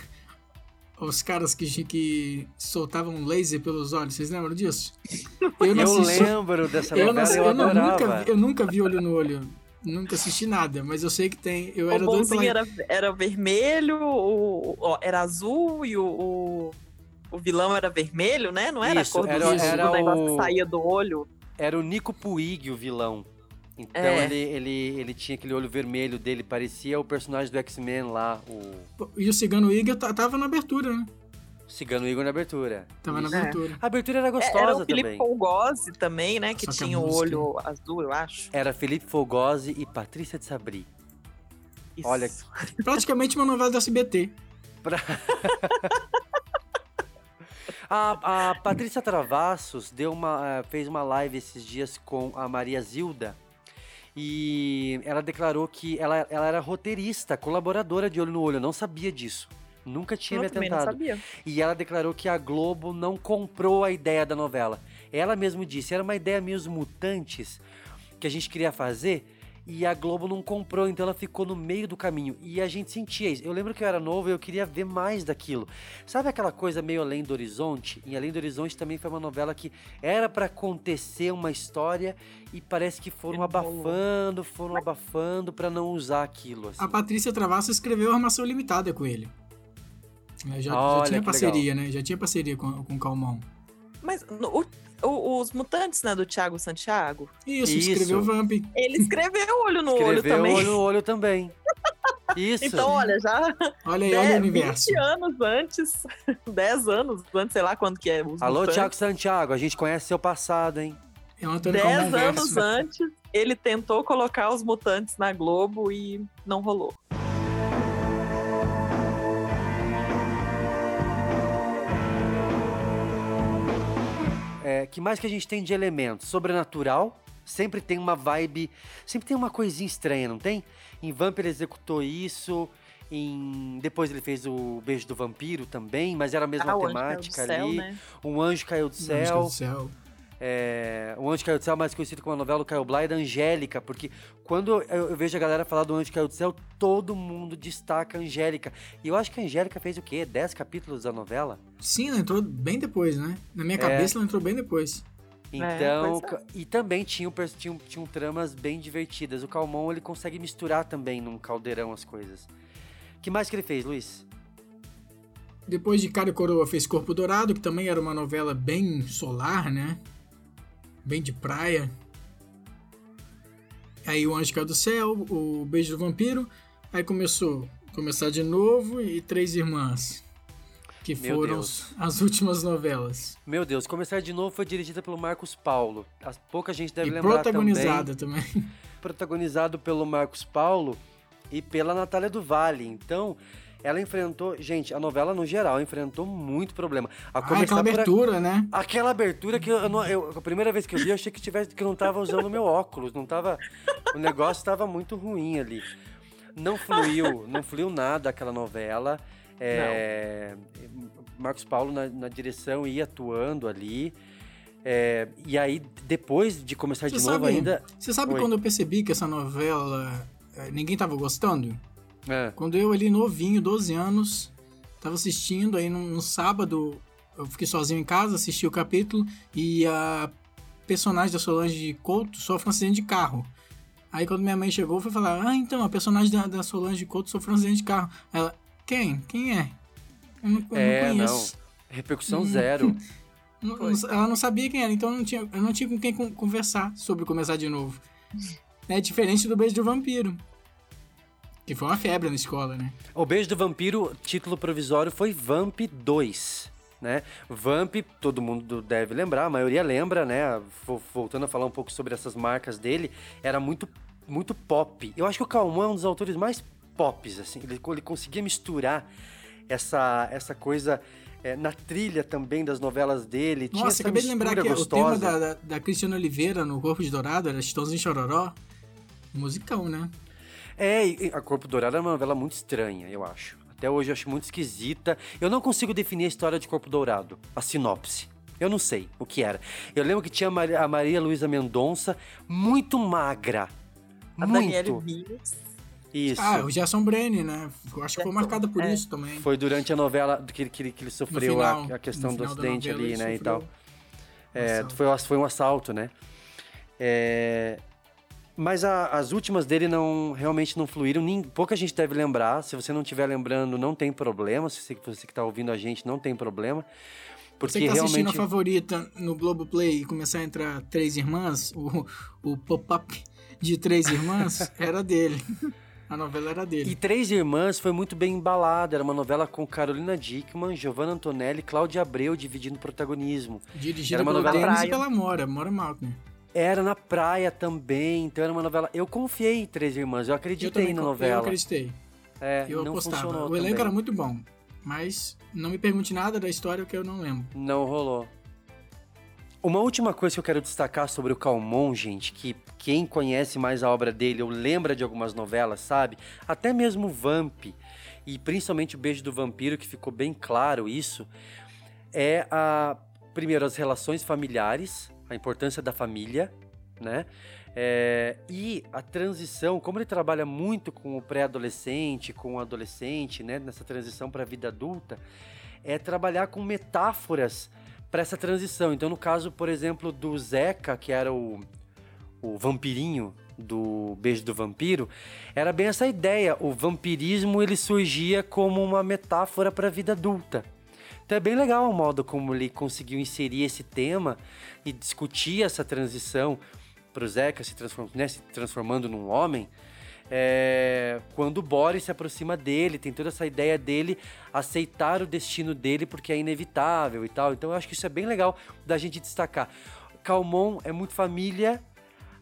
(laughs) os caras que, que soltavam laser pelos olhos. Vocês lembram disso? (laughs) Eu, não assisti- lembro dessa Eu, não, eu, eu, nunca, vi- eu nunca vi Olho no Olho. Nunca assisti nada, mas eu sei que tem. Eu O era doido bonzinho pela... era, era vermelho, o, ó, era azul e o, o, o vilão era vermelho, né? Não era Isso, a cor do, era- do era negócio o- que saía do olho. Era o Nico Puig, o vilão. Então É. ele, ele, ele tinha aquele olho vermelho dele, parecia o personagem do X-Men lá, o E o Cigano Igor ta- tava na abertura, né? Cigano Igor na abertura. Tava na Isso. abertura. A abertura era É, gostosa era o Felipe também. Fogose também, né? Que Só que tinha o música- olho azul, eu acho. Era Felipe Fogosi e Patrícia de Sabri. Isso. Olha, Praticamente uma novela do SBT. (laughs) a, a Patrícia Travassos deu uma, eh, fez uma live esses dias com a Maria Zilda. E ela declarou que ela, ela era roteirista, colaboradora de Olho no Olho. Eu não sabia disso. Nunca tinha Eu me também não atentado. sabia. E ela declarou que a Globo não comprou a ideia da novela. Ela mesmo disse, era uma ideia meio os mutantes que a gente queria fazer e a Globo não comprou, então ela ficou no meio do caminho. E a gente sentia isso. Eu lembro que eu era novo e eu queria ver mais daquilo. Sabe aquela coisa meio Além do Horizonte? Em Além do Horizonte também foi uma novela que era pra acontecer uma história e parece que foram abafando, foram abafando pra não usar aquilo. assim. A Patrícia Travasso escreveu Armação Limitada com ele. É, Já, já tinha que parceria, né? Já tinha parceria com, com o Calmon. Mas no- o- o- os mutantes, né, do Thiago Santiago. Isso, Isso. escreveu Vamp. Ele escreveu olho no olho Escreveu também. olho no olho também. Isso. Então, olha, já. Olha aí, dez- olha o universo. 20 anos antes, (laughs) 10 anos antes, sei lá quando que é. Os Alô, mutantes. Thiago Santiago, a gente conhece seu passado, hein? É um Antônio 10 Calmon anos antes, ele tentou colocar os mutantes na Globo e não rolou. É, que mais que a gente tem de elemento? Sobrenatural. Sempre tem uma vibe. Sempre tem uma coisinha estranha, não tem? Em Vamp ele executou isso. Em... Depois ele fez o Beijo do Vampiro também, mas era a mesma Ah, o Anjo Caiu do temática Céu, ali. né? Um Anjo Caiu do Anjo Céu. Caiu do Céu. É, o Anjo Caiu do Céu, mais conhecido como a novela do Caio Blá, é da Angélica, porque quando eu, eu vejo a galera falar do Anjo Caiu do Céu, todo mundo destaca a Angélica. E eu acho que a Angélica fez o quê? 10 capítulos da novela? Sim, ela entrou bem depois, né? Na minha É. cabeça ela entrou bem depois. Então, pois é. e também tinham, tinham, tinham tramas bem divertidas. O Calmon, ele consegue misturar também num caldeirão as coisas. que mais que ele fez, Luiz? Depois de Cara e Coroa fez Corpo Dourado, que também era uma novela bem solar, né? Bem de praia. Aí o Anjo Caiu do Céu, o Beijo do Vampiro. Aí começou Começar de Novo e Três Irmãs. Que Meu foram Deus. as últimas novelas. Meu Deus, Começar de Novo foi dirigida pelo Marcos Paulo. As, pouca gente deve e lembrar protagonizada também. protagonizado pelo Marcos Paulo e pela Natália do Vale. Então, ela enfrentou, gente, a novela no geral enfrentou muito problema. A Ah, aquela a- abertura, né? Aquela abertura que eu, não- eu- a primeira vez que eu vi, eu achei que tivesse que não tava usando meu óculos, não tava, o negócio estava muito ruim ali. Não fluiu, não fluiu nada aquela novela. É, Marcos Paulo na, na direção ia atuando ali. É, e aí, depois de começar de Você novo, sabe, ainda. você sabe Oi. quando eu percebi que essa novela eh, ninguém tava gostando? É. Quando eu ali novinho, 12 anos, tava assistindo, aí num, num sábado eu fiquei sozinho em casa, assisti o capítulo e a personagem da Solange Couto sofre um acidente de carro. Aí quando minha mãe chegou, foi falar: Ah, então, a personagem da, da Solange Couto sofreu um acidente de carro. Ela, quem? Quem é? Eu não, eu É, não não. conheço. Repercussão Hum. zero. (laughs) Não- não- ela não sabia quem era, então eu não tinha, eu não tinha com quem con- conversar sobre começar de novo. É diferente do Beijo do Vampiro. Que foi uma febre na escola, né? O Beijo do Vampiro, título provisório foi Vamp 2, né? Vamp, todo mundo deve lembrar, a maioria lembra, né? Vo- Voltando a falar um pouco sobre essas marcas dele, era muito, muito pop. Eu acho que o Calmon é um dos autores mais pops, assim. Ele, ele conseguia misturar essa, essa coisa é, na trilha também das novelas dele. Tinha Nossa, essa acabei de lembrar que mistura o tema gostosa. da, da, da Cristiana Oliveira no Corpo de Dourado era Chitãozinho Chororó. Musicão, né? É, e a Corpo Dourado é uma novela muito estranha, eu acho. Até hoje eu acho muito esquisita. Eu não consigo definir a história de Corpo Dourado, a sinopse. Eu não sei o que era. Eu lembro que tinha a Maria, Luísa Mendonça, muito magra. A muito. Isso. Ah, o Gerson Brenner, né? Eu acho que foi marcada por é. isso também. Foi durante a novela que, que, que ele sofreu final, a, a questão do acidente novela, ali, né, e tal. É, foi, foi um assalto, né? É, mas a- as últimas dele não realmente não fluíram. Nem, pouca gente deve lembrar. Se você não estiver lembrando, não tem problema. Se você, você que está ouvindo a gente, não tem problema. Porque Você que tá assistindo realmente. a favorita no Globoplay e começar a entrar Três Irmãs, o, o pop-up de Três Irmãs (laughs) era dele. A novela era dele. E Três Irmãs foi muito bem embalada. Era uma novela com Carolina Dickman, Giovanna Antonelli e Cláudia Abreu dividindo o protagonismo. Dirigida Era uma pelo novela Denis e pela Mora, Mora Maltner. Era na praia também, então era uma novela. Eu confiei em Três Irmãs, eu Eu acreditei também na novela. Eu acreditei. É, eu não apostava. funcionou O elenco também. era muito bom, mas não me pergunte nada da história que eu não lembro. Não rolou. Uma última coisa que eu quero destacar sobre o Calmon, gente, que quem conhece mais a obra dele ou lembra de algumas novelas, sabe? Até mesmo Vamp, e principalmente o Beijo do Vampiro, que ficou bem claro isso, é a primeiro as relações familiares, a importância da família, né? É, e a transição, como ele trabalha muito com o pré-adolescente, com o adolescente, né? Nessa transição para a vida adulta, é trabalhar com metáforas para essa transição. Então, no caso, por exemplo, do Zeca, que era o, o vampirinho do Beijo do Vampiro, era bem essa ideia. O vampirismo ele surgia como uma metáfora para a vida adulta. Então é bem legal o modo como ele conseguiu inserir esse tema e discutir essa transição para o Zeca se, transform, né, se transformando num homem. É, quando o Boris se aproxima dele, tem toda essa ideia dele aceitar o destino dele porque é inevitável e tal. Então eu acho que isso é bem legal da gente destacar. Calmon é muito família,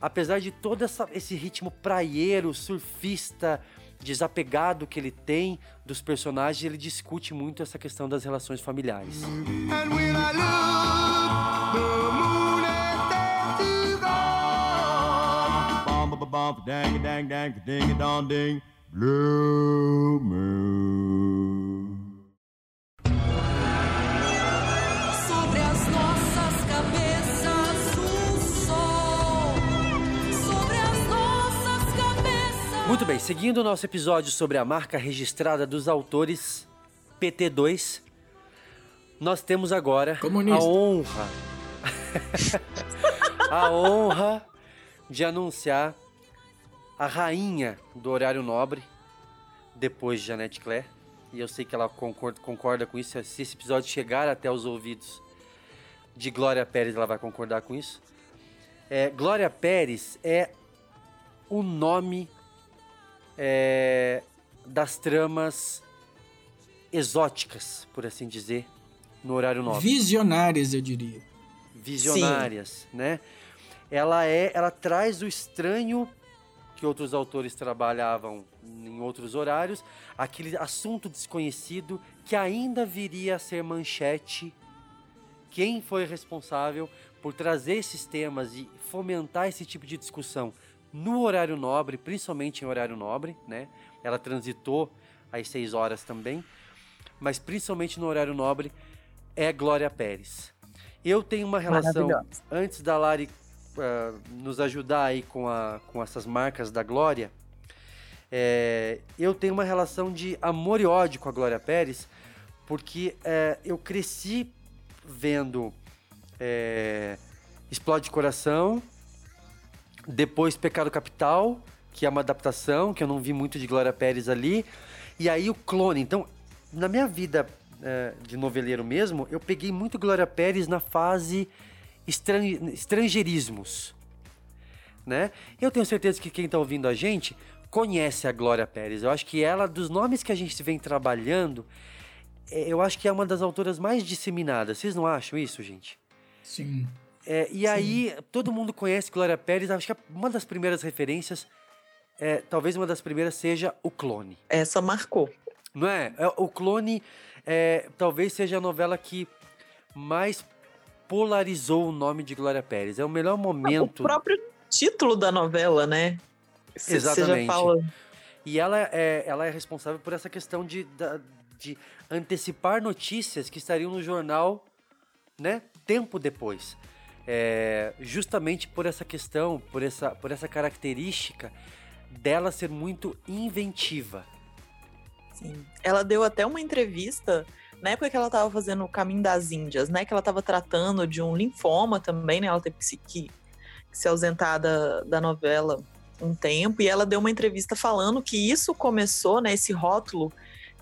apesar de todo essa, esse ritmo praieiro, surfista, desapegado que ele tem dos personagens, ele discute muito essa questão das relações familiares. And when Muito bem, seguindo o nosso episódio sobre a marca registrada dos autores PT2, nós temos agora a honra. (laughs) a honra de anunciar a rainha do horário nobre, depois de Janete Claire. E eu sei que ela concorda, concorda com isso. Se esse episódio chegar até os ouvidos de Glória Pérez, ela vai concordar com isso. É, Glória Pérez é o nome é, das tramas exóticas, por assim dizer, no horário nobre. Visionárias, eu diria. Visionárias, né? Ela é, ela traz o estranho que outros autores trabalhavam em outros horários, aquele assunto desconhecido que ainda viria a ser manchete. Quem foi responsável por trazer esses temas e fomentar esse tipo de discussão no horário nobre, principalmente em horário nobre, né? Ela transitou às seis horas também, mas principalmente no horário nobre é Glória Pérez. Eu tenho uma relação antes da Lari uh, nos ajudar aí com, a, com essas marcas da Glória. é, eu tenho uma relação de amor e ódio com a Glória Pérez, porque é, eu cresci vendo é, Explode Coração, depois Pecado Capital, que é uma adaptação, que eu não vi muito de Glória Pérez ali, e aí o Clone. Então, na minha vida é, de noveleiro mesmo, eu peguei muito Glória Pérez na fase estran estrangeirismos, né? Eu tenho certeza que quem está ouvindo a gente conhece a Glória Pérez. Eu acho que ela, dos nomes que a gente vem trabalhando, é, eu acho que é uma das autoras mais disseminadas. Vocês não acham isso, gente? Sim. É, e aí, todo mundo conhece Glória Pérez. Acho que uma das primeiras referências, é, talvez uma das primeiras, seja o Clone. Essa marcou. Não é? É, O Clone é, talvez seja a novela que mais polarizou o nome de Glória Pérez. É o melhor O momento. próprio título da novela, né? Já Exatamente. fala. E ela é, ela é responsável por essa questão de, de antecipar notícias que estariam no jornal, né? Tempo depois. É, justamente por essa questão, por essa, por essa característica dela ser muito inventiva. Sim. Ela deu até uma entrevista na época que ela estava fazendo o Caminho das Índias, né? Que ela estava tratando de um linfoma também, né? Ela teve que se, ausentar da, da novela um tempo. E ela deu uma entrevista falando que isso começou, né? Esse rótulo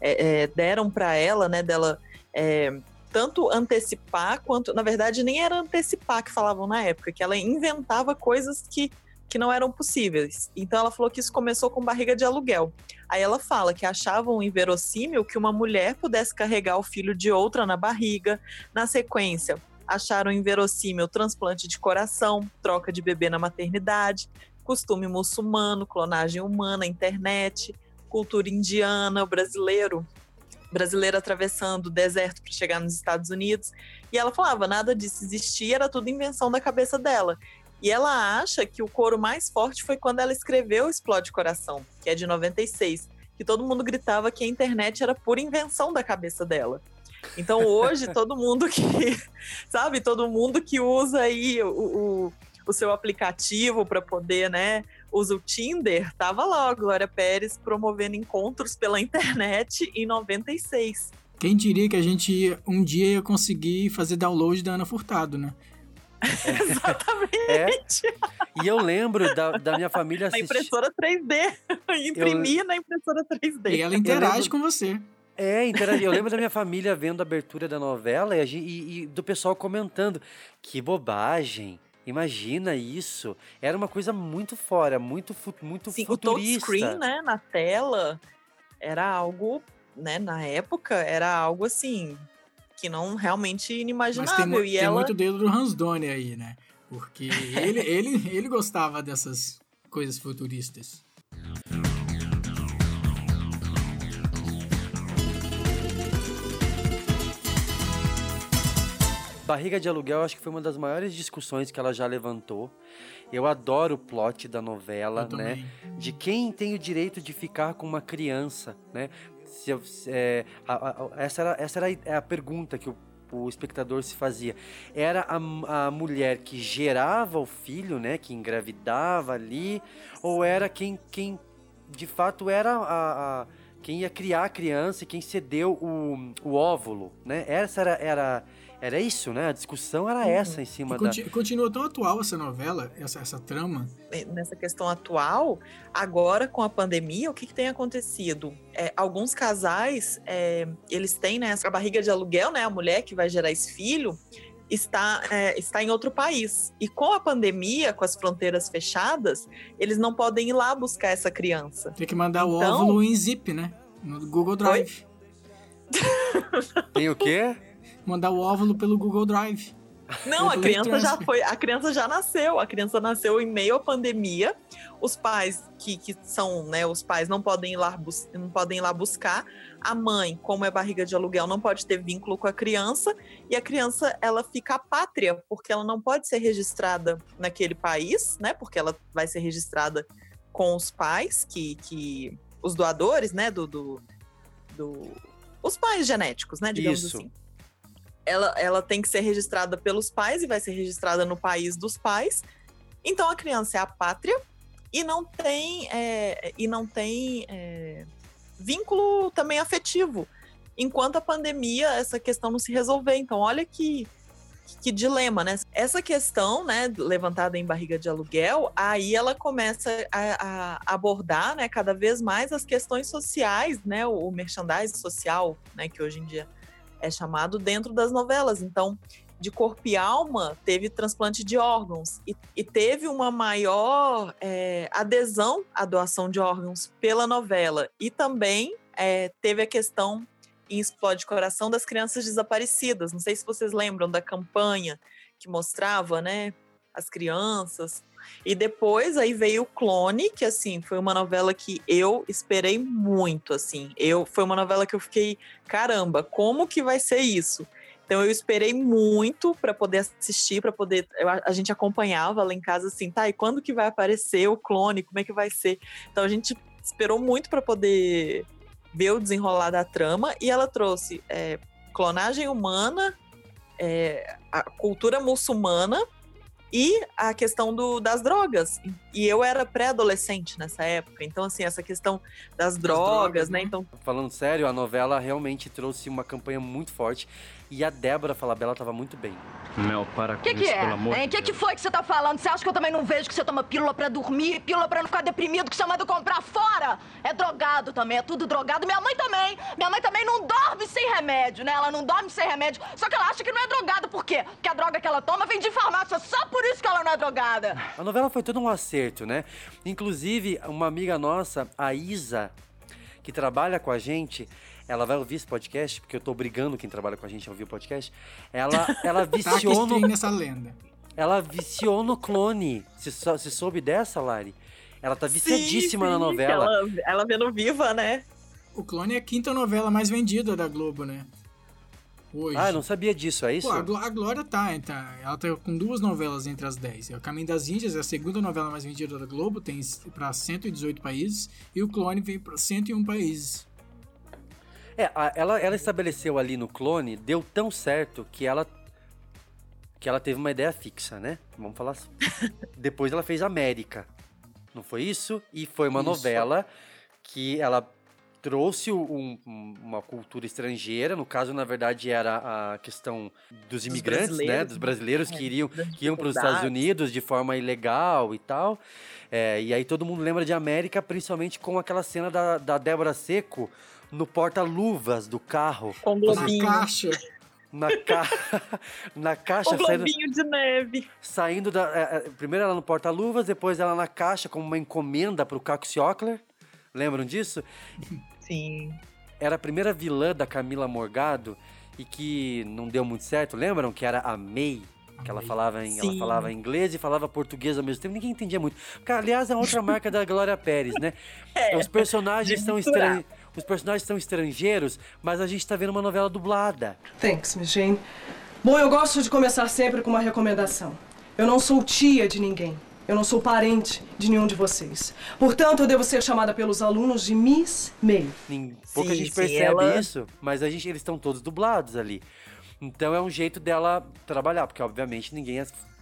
é, é, deram para ela, né? Dela é, tanto antecipar quanto, na verdade, nem era antecipar que falavam na época, que ela inventava coisas que que não eram possíveis. Então ela falou que isso começou com barriga de aluguel. Aí ela fala que achavam inverossímil que uma mulher pudesse carregar o filho de outra na barriga. Na sequência, acharam inverossímil transplante de coração, troca de bebê na maternidade, costume muçulmano, clonagem humana, internet, cultura indiana, o brasileiro brasileiro atravessando o deserto para chegar nos Estados Unidos. E ela falava, nada disso existia, era tudo invenção da cabeça dela. E ela acha que o coro mais forte foi quando ela escreveu Explode Coração, que é de 96, que todo mundo gritava que a internet era pura invenção da cabeça dela. Então hoje (laughs) todo mundo que, sabe, todo mundo que usa aí o, o, o seu aplicativo para poder, né, usa o Tinder, tava lá a Glória Pérez promovendo encontros pela internet em 96. Quem diria que a gente ia- um dia ia conseguir fazer download da Ana Furtado, né? (laughs) É. E eu lembro da, da minha família Na assistir. impressora 3D, imprimir na impressora 3D. E ela interage com você. É, interagi. Eu lembro da minha família vendo a abertura da novela e, e- e do pessoal comentando. Que bobagem. Imagina isso. Era uma coisa muito fora, muito, fu- muito Sim, o futurista. touchscreen, né, na tela, era algo, né, na época, era algo assim, que não realmente Mas inimaginável. tem, mu- e tem ela, muito dedo do Hans Donner aí, né? Porque (laughs) ele, ele, ele gostava dessas coisas futuristas. Barriga de Aluguel, acho que foi uma das maiores discussões que ela já levantou. Eu adoro o plot da novela, Eu né? De quem tem o direito de ficar com uma criança, né? Se é, a- a- essa era, essa era a- a pergunta que o, o espectador se fazia. Era a, a mulher que gerava o filho, né? Que engravidava ali, ou era quem, quem de fato era a, a- quem ia criar a criança e quem cedeu o, o óvulo, né? Essa era, era, era isso, né? A discussão era essa em cima E da... conti- continua tão atual essa novela, essa, essa trama. nessa questão atual, agora com a pandemia, o que, que tem acontecido? É, alguns casais, é, eles têm né, essa barriga de aluguel, né? A mulher que vai gerar esse filho, está, é, está em outro país. E com a pandemia, com as fronteiras fechadas, eles não podem ir lá buscar essa criança. Tem que mandar o Então- óvulo em zip, né? No Google Drive. (laughs) Tem o quê? Mandar o óvulo pelo Google Drive. Não, a criança já foi, a criança já nasceu, a criança nasceu em meio à pandemia. Os pais que, que são, né, os pais não podem ir lá bus- não podem ir lá buscar. A mãe, como é barriga de aluguel, não pode ter vínculo com a criança e a criança ela fica apátria, porque ela não pode ser registrada naquele país, né? Porque ela vai ser registrada com os pais que, que os doadores, né, do, do, do- os pais genéticos, né, digamos Isso. assim ela, ela tem que ser registrada pelos pais e vai ser registrada no país dos pais. Então a criança é a pátria e não tem, é, e não tem é, vínculo também afetivo. Enquanto a pandemia, essa questão não se resolver. Então, olha que, que dilema, né? Essa questão, né, levantada em barriga de aluguel, aí ela começa a, a abordar, né, cada vez mais as questões sociais, né, o, merchandising social, né, que hoje em dia é chamado dentro das novelas. Então, de corpo e alma, teve transplante de órgãos e, e teve uma maior é, adesão à doação de órgãos pela novela. E também é, teve a questão em Explode Coração das crianças desaparecidas. Não sei se vocês lembram da campanha que mostrava, né, as crianças. E depois aí veio o Clone, que assim, foi uma novela que eu esperei muito, assim. Eu foi uma novela que eu fiquei, caramba, como que vai ser isso? Então eu esperei muito para poder assistir, para poder eu- a, gente acompanhava lá em casa assim, tá, e quando que vai aparecer o clone? Como é que vai ser? Então a gente esperou muito para poder ver o desenrolar da trama e ela trouxe é, clonagem humana, é, a cultura muçulmana e a questão do, das drogas. E eu era pré-adolescente nessa época, então assim, essa questão das drogas, né? Então Falando sério, a novela realmente trouxe uma campanha muito forte e a Débora Falabella tava muito bem. Mel, para com O que, que isso, é? pelo amor Hein? O de que, que foi que você tá falando? Você acha que eu também não vejo que você toma pílula pra dormir, pílula pra não ficar deprimido, que você manda comprar fora? É drogado também, é tudo drogado. Minha mãe também. Minha mãe também não dorme sem remédio, né? Ela não dorme sem remédio. Só que ela acha que não é drogada. Por quê? Porque a droga que ela toma vem de farmácia. Só por isso que ela não é drogada. A novela foi todo um acerto, né? Inclusive, uma amiga nossa, a Isa, que trabalha com a gente, ela vai ouvir esse podcast, porque eu tô obrigando quem trabalha com a gente a ouvir o podcast. Ela, ela (laughs) Tá viciou no. nessa lenda. Ela viciou no clone. Você, sou- você soube dessa, Lari? Ela tá viciadíssima sim, na sim, novela. Ela, ela vendo viva, né? O Clone é a quinta novela mais vendida da Globo, né? Hoje. Ah, eu não sabia disso, é isso? Pô, a, Gló- a Glória tá, tá, ela tá com duas novelas entre as 10. É O Caminho das Índias é a segunda novela mais vendida da Globo, tem pra 118 países, e o Clone veio pra 101 países. É, ela, ela estabeleceu ali no clone, deu tão certo que ela que ela teve uma ideia fixa, né? Vamos falar assim. (laughs) Depois ela fez América. Não foi isso? E foi uma Isso. novela que ela trouxe um- um- uma cultura estrangeira, no caso, na verdade, era a questão dos imigrantes, né? brasileiros, Dos né? brasileiros É, que iriam, das que iam para os Estados. Unidos de forma ilegal e tal. É, e aí todo mundo lembra de América, principalmente com aquela cena da, da Débora Seco no porta-luvas do carro. Com Na globinho. caixa. Na, ca... (laughs) na caixa, O saindo, de neve. saindo da. é, é, primeiro ela no porta-luvas, depois ela na caixa como uma encomenda pro Caco Ciocler. Lembram disso? Sim. Era a primeira vilã da Camila Morgado e que não deu muito certo. Lembram que era a May? Que ela falava, em, ela falava inglês e falava português ao mesmo tempo. Ninguém entendia muito. Aliás, é outra marca da Glória Pérez, né? (laughs) Os personagens são misturar. estran... Os personagens são estrangeiros, mas a gente tá vendo uma novela dublada. Thanks, Miss Jane. Bom, eu gosto de começar sempre com uma recomendação. Eu não sou tia de ninguém. Eu não sou parente de nenhum de vocês. Portanto, eu devo ser chamada pelos alunos de Miss May. Nem- Pouca Sim, gente sim, percebe ela- isso, mas a gente, eles estão todos dublados ali. Então é um jeito dela trabalhar, porque obviamente ninguém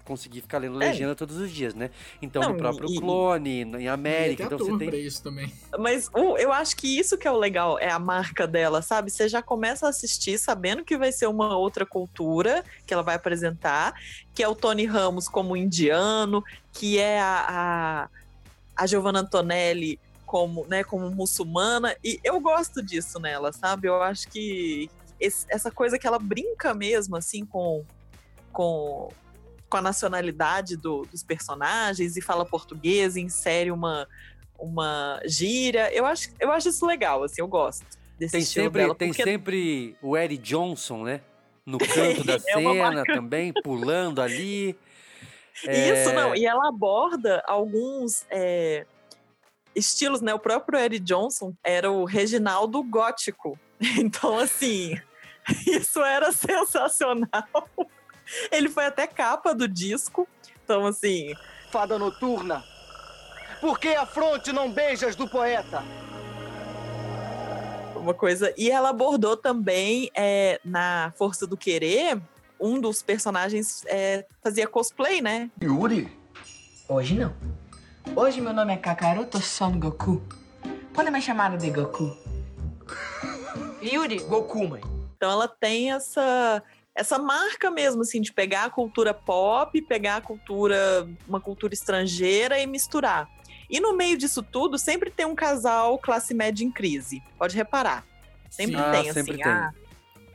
conseguir ficar lendo É. legenda todos os dias, né? Então Não, no próprio e- clone, em América, então você tem. isso também. Mas uh, eu acho que isso que é o legal, é a marca dela, sabe? Você já começa a assistir sabendo que vai ser uma outra cultura que ela vai apresentar, que é o Tony Ramos como indiano, que é a, a, a Giovanna Antonelli como, né, como muçulmana, e eu gosto disso nela, sabe? Eu acho que esse- essa coisa que ela brinca mesmo, assim, com com, com a nacionalidade do- dos personagens e fala português, e insere uma, uma gíria. Eu acho, eu acho isso legal, assim, eu gosto desse Tem estilo sempre, dela. tem porque sempre o Eric Johnson, né? No (laughs) canto da É cena também, pulando ali. (laughs) Isso, É, não. E ela aborda alguns é, estilos, né? O próprio Eric Johnson era o Reginaldo gótico. (laughs) Então, assim, isso era sensacional. Ele foi até capa do disco. Então, assim. Fada noturna, por que a fronte não beijas do poeta? uma coisa. E ela abordou também é, na Força do Querer. Um dos personagens é, fazia cosplay, né? Yuri? Hoje não. Hoje meu nome é Kakaroto Son Goku. Pode me chamar de Goku. (laughs) Yuri, Goku, mãe. Então ela tem essa essa marca mesmo assim de pegar a cultura pop, pegar a cultura uma cultura estrangeira e misturar. E no meio disso tudo sempre tem um casal classe média em crise. Pode reparar. Sempre Sim. Ah, tem sempre assim. tem. ah,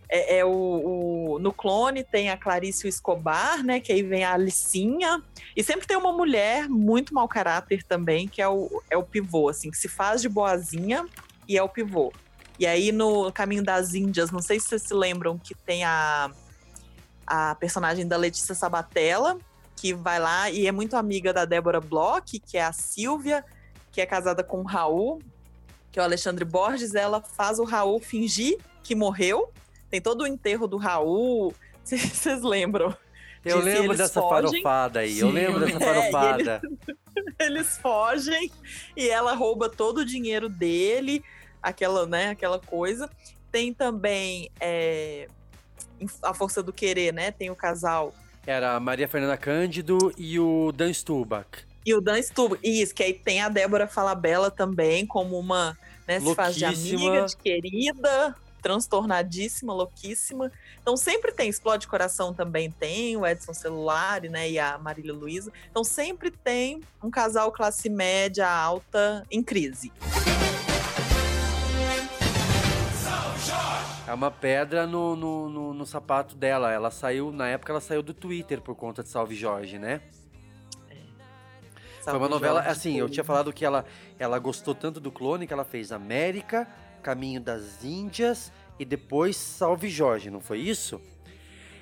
é, é o, o- no clone tem a Clarice Escobar, né? Que aí vem a Alicinha. E sempre tem uma mulher muito mau caráter também, que é o, é o pivô, assim, que se faz de boazinha e é o pivô. E aí no Caminho das Índias, não sei se vocês se lembram que tem a, a personagem da Letícia Sabatella, que vai lá e é muito amiga da Débora Bloch, que é a Silvia, que é casada com o Raul, que é o Alexandre Borges. Ela faz o Raul fingir que morreu. Tem todo o enterro do Raul. (laughs) Vocês lembram? Eu lembro eles dessa fogem. farofada aí, eu Sim, lembro eu dessa lembro. (laughs) É, e farofada. (laughs) eles fogem e ela rouba todo o dinheiro dele, aquela, né, aquela coisa. Tem também é, a força do querer, né? Tem o casal Era a Maria Fernanda Cândido e o Dan Stubach. e o Dan Stubach. Isso, que aí tem a Débora Falabella também como uma, né, se faz de amiga, de querida, transtornadíssima, louquíssima. Então sempre tem Explode Coração também tem, o Edson Celulari, né, e a Marília Luiza. Então sempre tem um casal classe média alta em crise. É uma pedra no, no, no, no sapato dela. Ela saiu, na época, ela saiu do Twitter por conta de Salve Jorge, né? Foi uma Salve novela, Jorge, assim, eu foi. tinha falado que ela, ela gostou tanto do clone que ela fez América, Caminho das Índias e depois Salve Jorge, não foi isso?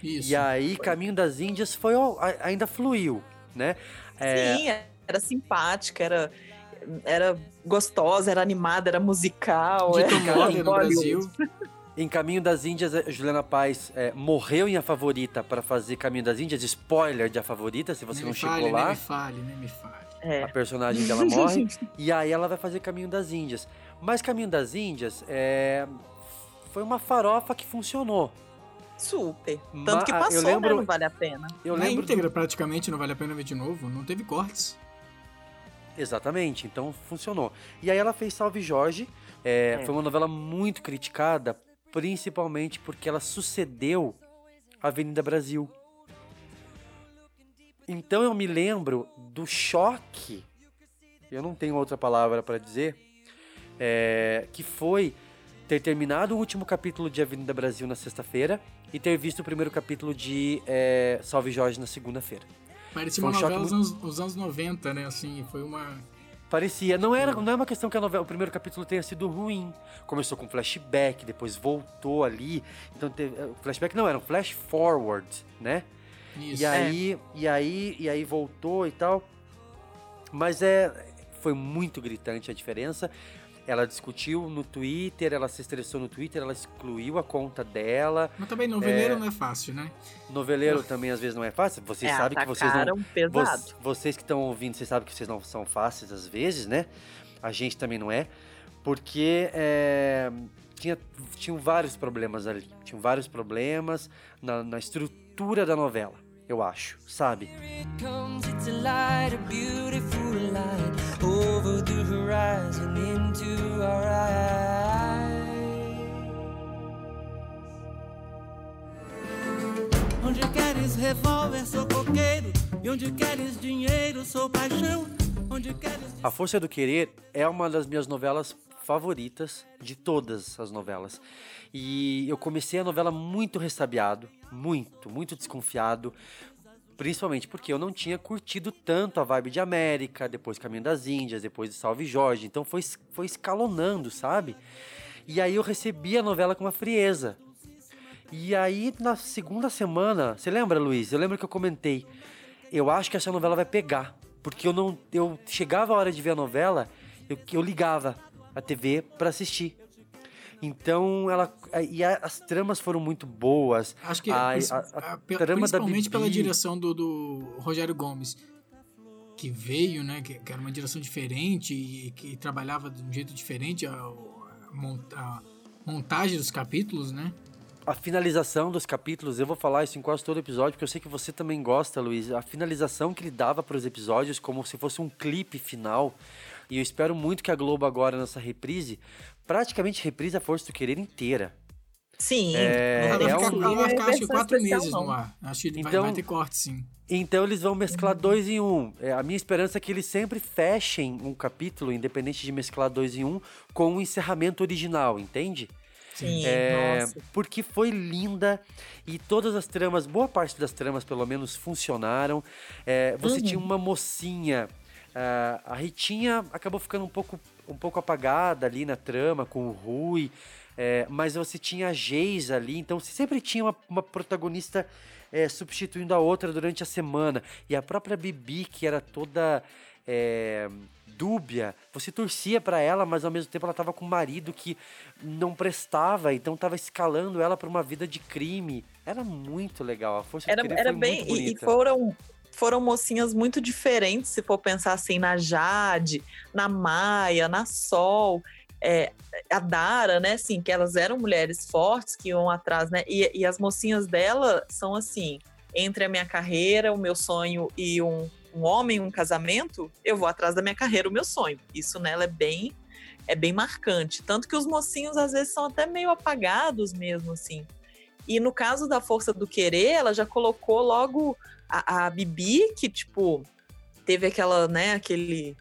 Isso. E aí, Caminho das Índias foi ainda fluiu, né? É, Sim, era simpática, era, era gostosa, era animada, era musical. Dito era (laughs) no. Brasil. Em Caminho das Índias, a Juliana Paz é, morreu em A Favorita para fazer Caminho das Índias. Spoiler de A Favorita, se você Nem não me chegou fale, lá. nem me fale, nem me fale. É. A personagem dela (laughs) morre. e aí ela vai fazer Caminho das Índias. Mas Caminho das Índias é, foi uma farofa que funcionou. Super. Ma- Tanto que eu passou, lembro- né? Não vale a pena. Eu Na lembro íntegra, praticamente, não vale a pena ver de novo. Não teve cortes. Exatamente, então funcionou. E aí ela fez Salve Jorge. é, É. Foi uma novela muito criticada, principalmente porque ela sucedeu Avenida Brasil. Então eu me lembro do choque, eu não tenho outra palavra para dizer, é, que foi ter terminado o último capítulo de Avenida Brasil na sexta-feira e ter visto o primeiro capítulo de é, Salve Jorge na segunda-feira. Parecia Foi uma um choque novela dos anos, anos 90, né? Assim, foi uma... Parecia. Não era, não é uma questão que a novela, o primeiro capítulo tenha sido ruim. Começou com flashback, depois voltou ali. Então teve, eh, flashback não era um flash forward, né? Isso. E aí, e aí, e aí voltou e tal. Mas é foi muito gritante a diferença. Ela discutiu no Twitter, ela se estressou no Twitter, ela excluiu a conta dela. Mas também noveleiro É, não é fácil, né? Noveleiro também às vezes não é fácil. Vocês É, sabem que vocês não. pesado. Vo- vocês que estão ouvindo, vocês sabem que vocês não são fáceis às vezes, né? A gente também não é. Porque é, tinha, tinham vários problemas ali. Tinham vários problemas na, na estrutura da novela, eu acho, sabe? Onde queres revólver, sou coqueiro. E onde queres dinheiro, sou paixão. Onde queres. A Força do Querer é uma das minhas novelas favoritas de todas as novelas. E eu comecei a novela muito ressabiado, muito, muito desconfiado, principalmente porque eu não tinha curtido tanto a vibe de América, depois Caminho das Índias, depois de Salve Jorge, então foi, foi escalonando, sabe? E aí eu recebi a novela com uma frieza. E aí na segunda semana, você lembra, Luiz? Eu lembro que eu comentei, eu acho que essa novela vai pegar, porque eu não, eu chegava a hora de ver a novela, eu, eu ligava a TV para assistir. Então ela e a- as tramas foram muito boas. Acho que a, pris- a- da principalmente pela direção do, do Rogério Gomes, que veio, né, que, que era uma direção diferente e que trabalhava de um jeito diferente a montagem dos capítulos, né? a finalização dos capítulos, eu vou falar isso em quase todo episódio, porque eu sei que você também gosta, Luiz. A finalização que ele dava para os episódios, como se fosse um clipe final. E eu espero muito que a Globo agora, nessa reprise, praticamente reprise a Força do Querer inteira. Sim. É, ela vai é ficar, um- ela vai ficar acho quatro meses não. no ar. Acho que vai- Então- vai ter corte, sim. Então eles vão mesclar Uhum. dois em um. É, a minha esperança é que eles sempre fechem um capítulo, independente de mesclar dois em um, com um encerramento original, entende? Sim, É, nossa. porque foi linda e todas as tramas, boa parte das tramas pelo menos funcionaram. É, você Uhum. tinha uma mocinha, ah, a Ritinha acabou ficando um pouco, um pouco apagada ali na trama com o Rui, é, mas você tinha a Geisa ali, então você sempre tinha uma, uma protagonista é, substituindo a outra durante a semana. E a própria Bibi, que era toda é, dúbia, você torcia pra ela, mas ao mesmo tempo ela tava com um marido que não prestava, então tava escalando ela pra uma vida de crime. Era muito legal, a força Era, era bem. E, e foram, foram mocinhas muito diferentes, se for pensar assim, na Jade, na Maia, na Sol. é, a Dara, né, assim, que elas eram mulheres fortes que iam atrás, né, e, e as mocinhas dela são assim, entre a minha carreira, o meu sonho e um, um homem, um casamento, eu vou atrás da minha carreira, o meu sonho. Isso nela é bem, é bem marcante. Tanto que os mocinhos às vezes são até meio apagados mesmo, assim. E no caso da Força do Querer, ela já colocou logo a, a Bibi, que, tipo, teve aquela, né, aquele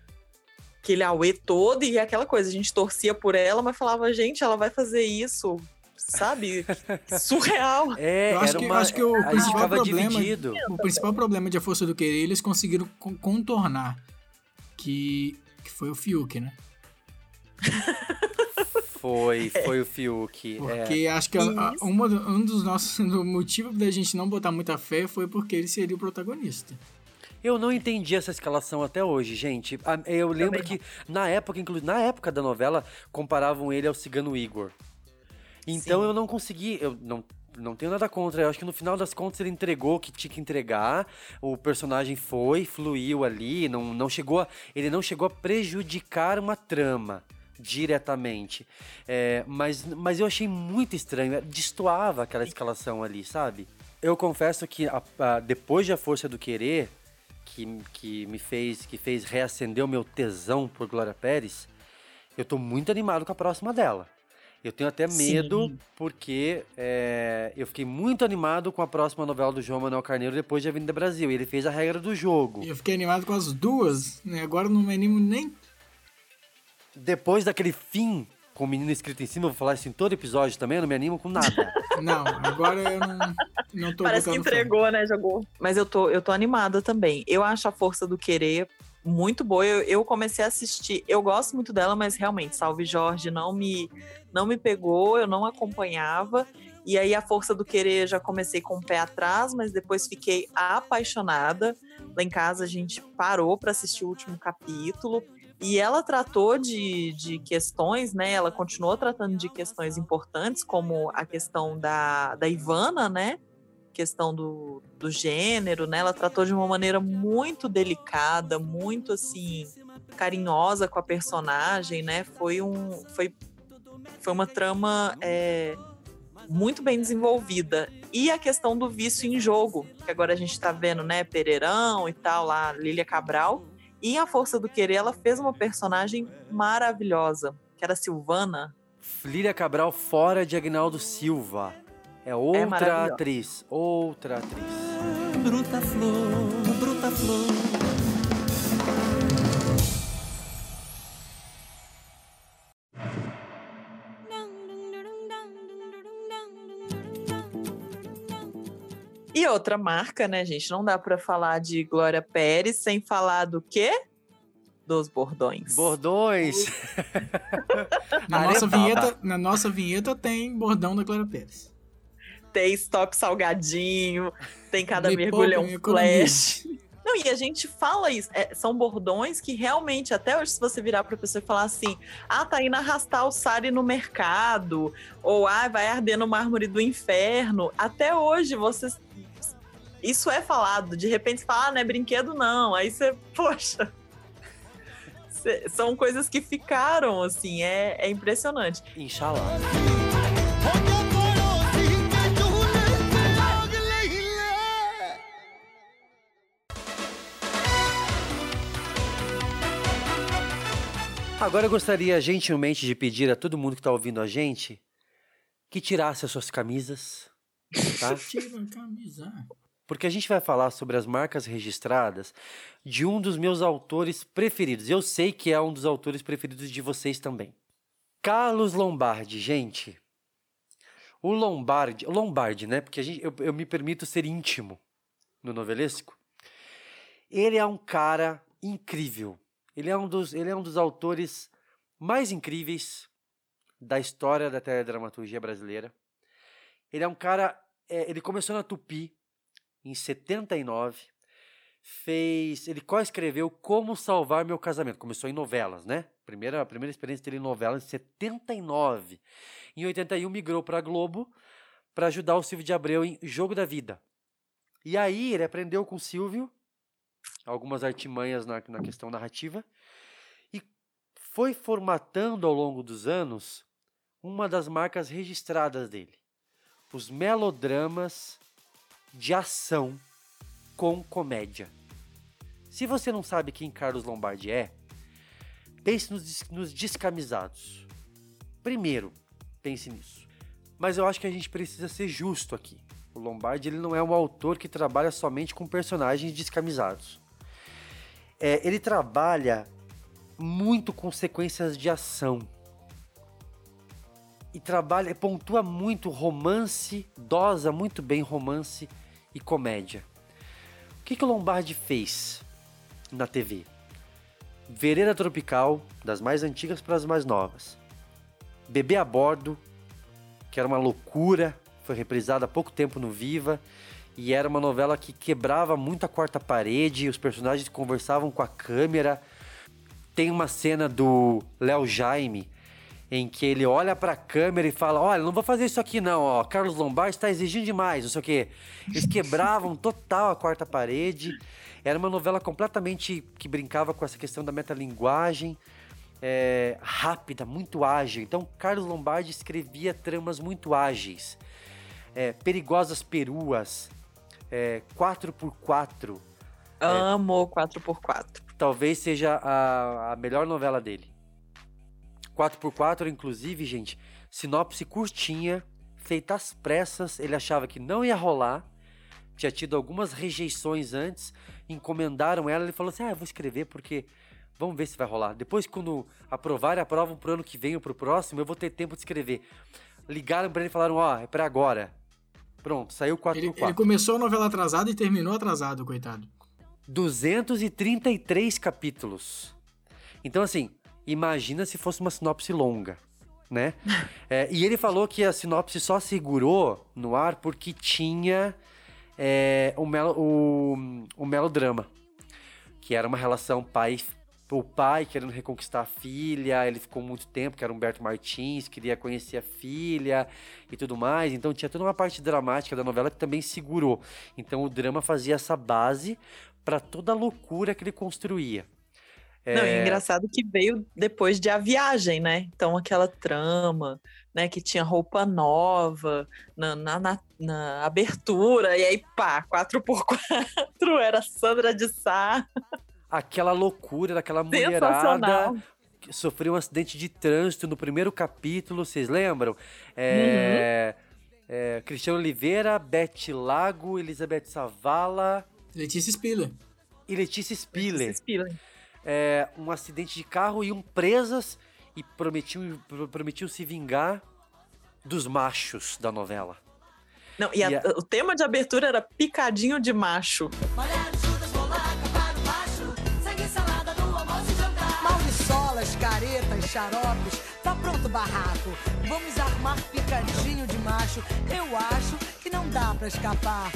aquele auê todo e aquela coisa, a gente torcia por ela, mas falava, gente, ela vai fazer isso, sabe? (laughs) Surreal. É, Eu acho era que, uma, acho que o principal problema, dividido. o principal problema de A Força do Querer, eles conseguiram con- contornar, que, que foi o Fiuk, né? (laughs) Foi, foi o Fiuk. é. Porque acho que a- a- uma um dos nossos (laughs) do motivo da gente não botar muita fé foi porque ele seria o protagonista. Eu não entendi essa escalação até hoje, gente. Eu lembro que na época, inclusive na época da novela, comparavam ele ao Cigano Igor. Então eu não consegui, eu não não tenho nada contra. Eu acho que no final das contas ele entregou o que tinha que entregar. O personagem foi, fluiu ali, não, não chegou a, ele não chegou a prejudicar uma trama diretamente. É, mas, mas eu achei muito estranho, é, destoava aquela escalação ali, sabe? Eu confesso que a- a- depois de A Força do Querer, que, que me fez, que fez reacender o meu tesão por Glória Pérez, eu tô muito animado com a próxima dela. Eu tenho até medo, Sim. porque é, eu fiquei muito animado com a próxima novela do João Manuel Carneiro depois de Avenida Brasil. E ele fez a regra do jogo. Eu fiquei animado com as duas, né? Agora não me animo nem. Depois daquele fim com o menino escrito em cima, eu vou falar isso em todo episódio também, eu não me animo com nada. (laughs) Não, agora eu não, não tô Parece que entregou, né? Jogou. Mas eu tô, eu tô animada também. Eu acho a Força do Querer muito boa. Eu, eu comecei a assistir. Eu gosto muito dela, mas realmente, Salve Jorge não me, não me pegou, eu não acompanhava. E aí, a Força do Querer já comecei com o pé atrás, mas depois fiquei apaixonada. Lá em casa, a gente parou para assistir o último capítulo. E ela tratou de, de questões, né? Ela continuou tratando de questões importantes, como a questão da, da Ivana, né? Questão do, do gênero, né? Ela tratou de uma maneira muito delicada, muito assim, carinhosa com a personagem, né? Foi um. Foi, foi uma trama é, muito bem desenvolvida. E a questão do vício em jogo, que agora a gente tá vendo, né? Pereirão e tal, lá, Lília Cabral. E em A Força do Querer, ela fez uma personagem maravilhosa, que era Silvana. Lília Cabral fora de Agnaldo Silva. É outra maravilhosa. atriz. Outra atriz. Bruta flor, bruta flor. E outra marca, né, gente? Não dá pra falar de Glória Pérez sem falar do quê? Dos bordões. Bordões! Na (laughs) nossa, vinheta, na nossa vinheta tem bordão da Glória Pérez. Tem stop salgadinho, tem cada Me mergulho é um flash. Não, e a gente fala isso. é, são bordões que realmente, até hoje, se você virar pra pessoa e falar assim: ah, tá indo arrastar o Sari no mercado, ou ah, vai arder no mármore do inferno. Até hoje, vocês. Isso é falado. De repente você fala, ah, não é brinquedo, não. Aí você, (laughs) poxa. Cê- São coisas que ficaram, assim, é, é impressionante. Inshallah. Agora eu gostaria gentilmente de pedir a todo mundo que está ouvindo a gente que tirasse as suas camisas, tá? Tira a camisa. Porque a gente vai falar sobre as marcas registradas de um dos meus autores preferidos. Eu sei que é um dos autores preferidos de vocês também. Carlos Lombardi, gente. O Lombardi, Lombardi, né? Porque gente, eu, eu me permito ser íntimo no novelesco. Ele é um cara incrível. Ele é um dos, ele é um dos autores mais incríveis da história da teledramaturgia brasileira. Ele é um cara. é, ele começou na Tupi em 79. Fez. Ele co-escreveu Como Salvar Meu Casamento. Começou em novelas, né? Primeira, a primeira experiência dele em novelas em 79. Em 81 migrou para Globo para ajudar o Silvio de Abreu em Jogo da Vida. E aí ele aprendeu com o Silvio algumas artimanhas na, na questão narrativa e foi formatando ao longo dos anos uma das marcas registradas dele: os melodramas de ação com comédia. Se você não sabe quem Carlos Lombardi é, pense nos, nos descamisados. Primeiro, pense nisso. Mas eu acho que a gente precisa ser justo aqui. O Lombardi ele não é um autor que trabalha somente com personagens descamisados. É, ele trabalha muito com sequências de ação. E trabalha, pontua muito romance, dosa muito bem romance e comédia. O que, que o Lombardi fez na TV? Vereda Tropical, das mais antigas para as mais novas. Bebê a Bordo, que era uma loucura, foi reprisada há pouco tempo no Viva, e era uma novela que quebrava muito a quarta parede, os personagens conversavam com a câmera. Tem uma cena do Léo Jaime em que ele olha pra câmera e fala: Olha, não vou fazer isso aqui não, ó. Carlos Lombardi está exigindo demais, não sei o quê. Eles quebravam (laughs) total a quarta parede. Era uma novela completamente que brincava com essa questão da metalinguagem, é, rápida, muito ágil. Então, Carlos Lombardi escrevia tramas muito ágeis. É, perigosas peruas, é, 4x4. Amo 4x4. Talvez seja a, a melhor novela dele. 4x4, inclusive, gente, sinopse curtinha, feita às pressas, ele achava que não ia rolar, tinha tido algumas rejeições antes, encomendaram ela, ele falou assim, ah, eu vou escrever porque vamos ver se vai rolar. Depois, quando aprovarem, aprovam pro ano que vem ou pro próximo, eu vou ter tempo de escrever. Ligaram pra ele e falaram, ó, é pra agora. Pronto, saiu 4x4. Ele, ele começou a novela atrasada e terminou atrasado, coitado. 233 capítulos. Então, assim, imagina se fosse uma sinopse longa, né? (laughs) É, e ele falou que a sinopse só segurou no ar porque tinha é, o, melo, o, o melodrama, que era uma relação pai o pai querendo reconquistar a filha, ele ficou muito tempo, que era Humberto Martins, queria conhecer a filha e tudo mais. Então tinha toda uma parte dramática da novela que também segurou. Então o drama fazia essa base para toda a loucura que ele construía. Não, e é engraçado que veio depois de A Viagem, né? Então aquela trama, né? Que tinha roupa nova na, na, na, na abertura, e aí pá, 4x4, (laughs) era Sandra de Sá. Aquela loucura daquela mulherada que sofreu um acidente de trânsito no primeiro capítulo, vocês lembram? É, é, Cristiano Oliveira, Beth Lago, Elizabeth Savala... Letícia Spiller. E Letícia Spiller. Letícia Spiller. É, um acidente de carro, iam presas e prometiam, prometiam se vingar dos machos da novela. Não, e, a- E a- o tema de abertura era picadinho de macho. Maldiçolas, caretas, xaropes, tá pronto o barraco. Vamos armar picadinho de macho. Eu acho que não dá pra escapar.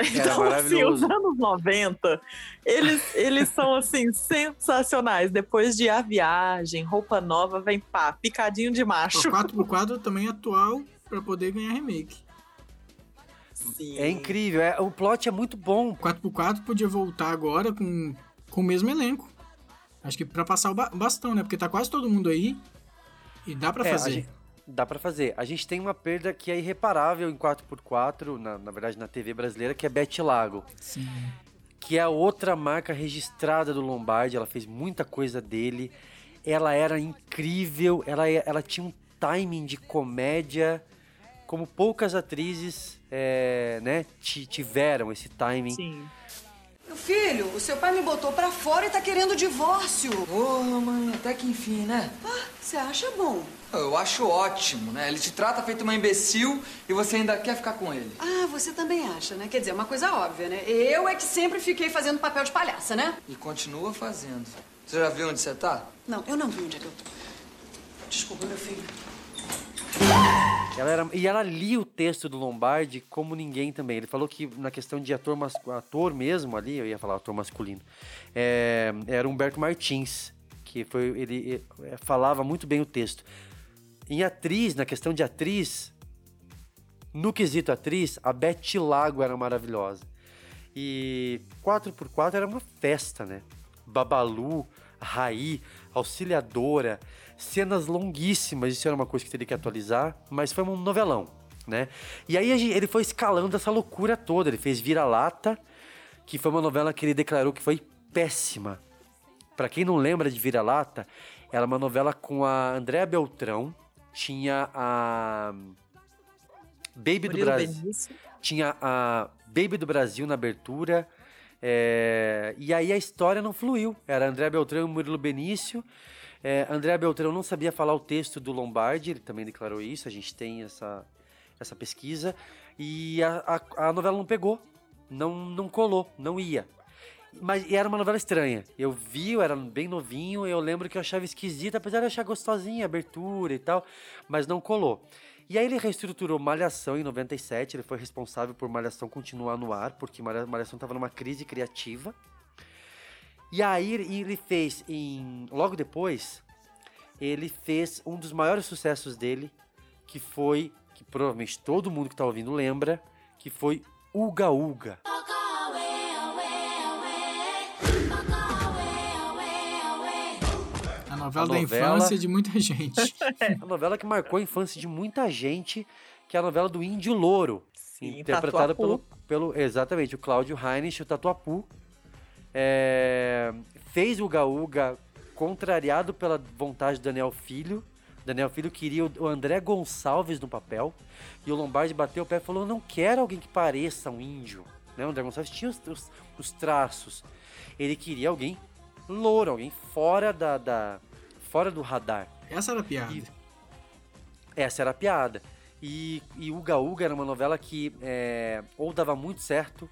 Então, assim, os anos 90, eles, eles são, assim, sensacionais. Depois de A Viagem, Roupa Nova, vem pá, picadinho de O macho. 4x4 também é atual pra poder ganhar remake. É incrível, é, o plot é muito bom. 4x4 podia voltar agora com, com o mesmo elenco. Acho que pra passar o ba- bastão, né? Porque tá quase todo mundo aí e dá pra É, a fazer. Dá pra fazer. A gente tem uma perda que é irreparável em 4x4, na, na verdade na TV brasileira, que é Bete Lago. Sim. Que é a outra marca registrada do Lombardi, ela fez muita coisa dele. Ela era incrível, ela, ela tinha um timing de comédia como poucas atrizes é, né, ti- tiveram esse timing. Sim. Meu filho, o seu pai me botou pra fora e tá querendo o divórcio. Ô, mãe, até que enfim, né? Ah, você acha bom? Eu acho ótimo, né? Ele te trata feito uma imbecil e você ainda quer ficar com ele. Ah, você também acha, né? Quer dizer, uma coisa óbvia, né? Eu é que sempre fiquei fazendo papel de palhaça, né? E continua fazendo. Você já viu onde você tá? Não, eu não vi onde é que eu tô. Desculpa, meu filho. Ela era, e ela lia o texto do Lombardi como ninguém também. Ele falou que na questão de ator, mas, ator mesmo ali, eu ia falar ator masculino, é, era Humberto Martins, que foi ele é, falava muito bem o texto. Em atriz, na questão de atriz, no quesito atriz, a Beth Lago era maravilhosa. E 4x4 era uma festa, né? Babalu, Raí, Auxiliadora, cenas longuíssimas, isso era uma coisa que teria que atualizar, mas foi um novelão, né? E aí ele foi escalando essa loucura toda, ele fez Vira-Lata, que foi uma novela que ele declarou que foi péssima. Pra quem não lembra de Vira-Lata, era uma novela com a Andréa Beltrão, tinha a Baby do Murilo Brasil. Benício. Tinha a Baby do Brasil na abertura. É, e aí a história não fluiu. Era André Beltrão e Murilo Benício. É, André Beltrão não sabia falar o texto do Lombardi, ele também declarou isso. A gente tem essa, essa pesquisa. E a, a, a novela não pegou. Não, não colou, não ia. Mas era uma novela estranha. Eu vi, eu era bem novinho, eu lembro que eu achava esquisita, apesar de achar gostosinha a abertura e tal, mas não colou. E aí ele reestruturou Malhação em 97, ele foi responsável por Malhação continuar no ar, porque Malha- Malhação estava numa crise criativa. E aí ele- fez em logo depois, ele fez um dos maiores sucessos dele, que foi que provavelmente todo mundo que tá ouvindo lembra, que foi Uga Uga. A novela A da novela- infância de muita gente. (laughs) a novela que marcou a infância de muita gente, que é a novela do Índio Louro. interpretada pelo, pelo. Exatamente, o Cláudio Heinrich, o Tatuapu. É, fez o Gaúga contrariado pela vontade do Daniel Filho. Daniel Filho queria o o André Gonçalves no papel. E o Lombardi bateu o pé e falou: não quero alguém que pareça um índio. Né? O André Gonçalves tinha os, os- os traços. Ele queria alguém louro, alguém fora da, da- fora do radar. Essa era a piada. Essa era a piada. E, e Uga Uga era uma novela que é, ou dava muito certo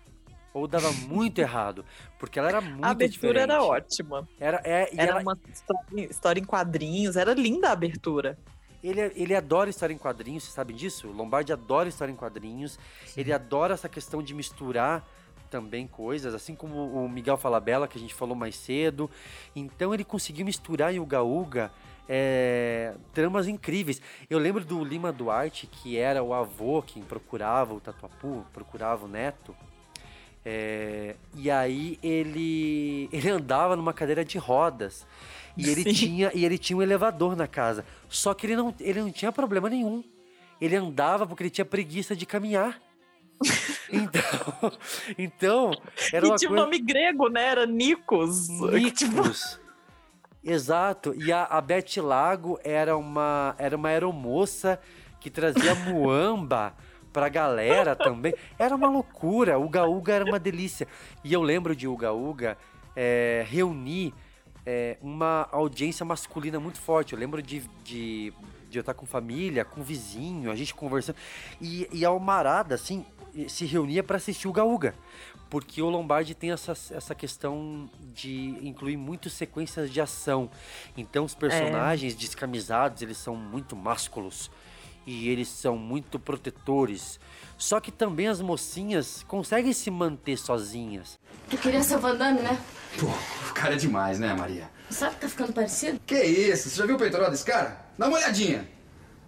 ou dava (laughs) muito errado. Porque ela era muito A abertura era diferente. ótima. Era, é, e Era ela- uma história, história em quadrinhos, era linda a abertura. Ele, ele adora história em quadrinhos, vocês sabem disso? O Lombardi adora história em quadrinhos. Ele adora essa questão de misturar também coisas, assim como o Miguel Falabella, que a gente falou mais cedo. Então ele conseguiu misturar em Uga Uga é, tramas incríveis. Eu lembro do Lima Duarte, que era o avô quem procurava o Tatuapu, procurava o neto. É, e aí ele (laughs) ele andava numa cadeira de rodas e ele Sim. tinha e ele tinha um elevador na casa. Só que ele não ele não tinha problema nenhum. Ele andava porque ele tinha preguiça de caminhar. (laughs) Então, então era e uma tinha um coisa... nome grego, né? Era Nikos. (laughs) Nicos. Exato. E a, a Beth Lago era uma, era uma aeromoça que trazia muamba pra galera também. Era uma loucura. O Uga Uga era uma delícia. E eu lembro de Uga Uga é, reunir é, uma audiência masculina muito forte. Eu lembro de, de de eu estar com família, com vizinho, a gente conversando. E, e a Almarada, assim, se reunia para assistir o Gaúga. Porque o Lombardi tem essa, essa questão de incluir muitas sequências de ação. Então os personagens descamisados, eles são muito másculos. E eles são muito protetores. Só que também as mocinhas conseguem se manter sozinhas. Tu queria ser Van Damme, né? Pô, o cara é demais, né, Maria? Sabe que tá ficando parecido? Que isso? Você já viu o peitoral desse cara? Dá uma olhadinha.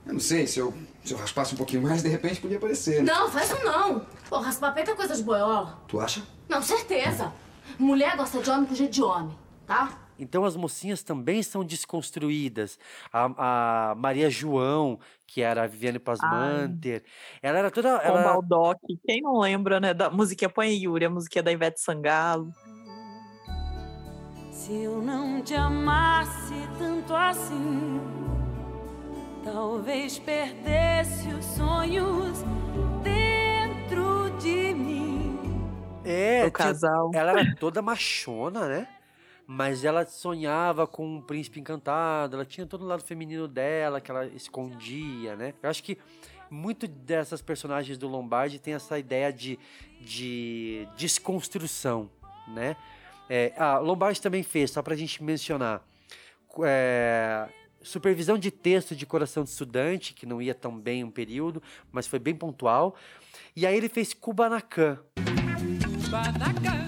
Eu não sei, se eu, se eu raspasse um pouquinho mais, de repente podia aparecer. Não, faz isso não. Pô, raspar peito é coisa de boiola. Tu acha? Não, certeza. Mulher gosta de homem com jeito de homem, tá? Então as mocinhas também são desconstruídas. A, a Maria João, que era a Viviane Pasmanter, ela era toda. Ela, Baldock. Quem não lembra, né? Da musiquinha Põe Yuri, a musiquinha da Ivete Sangalo. Se eu não te amasse tanto assim, talvez perdesse os sonhos dentro de mim. é, O casal. ela era toda machona, né? Mas ela sonhava com um príncipe encantado, ela tinha todo o lado feminino dela que ela escondia, né? Eu acho que muito dessas personagens do Lombardi tem essa ideia de, de desconstrução, né? É, ah, Lombardi também fez, só pra gente mencionar, é, supervisão de texto de Coração de Estudante, que não ia tão bem um período, mas foi bem pontual. E aí ele fez Kubanacan, Kubanacan,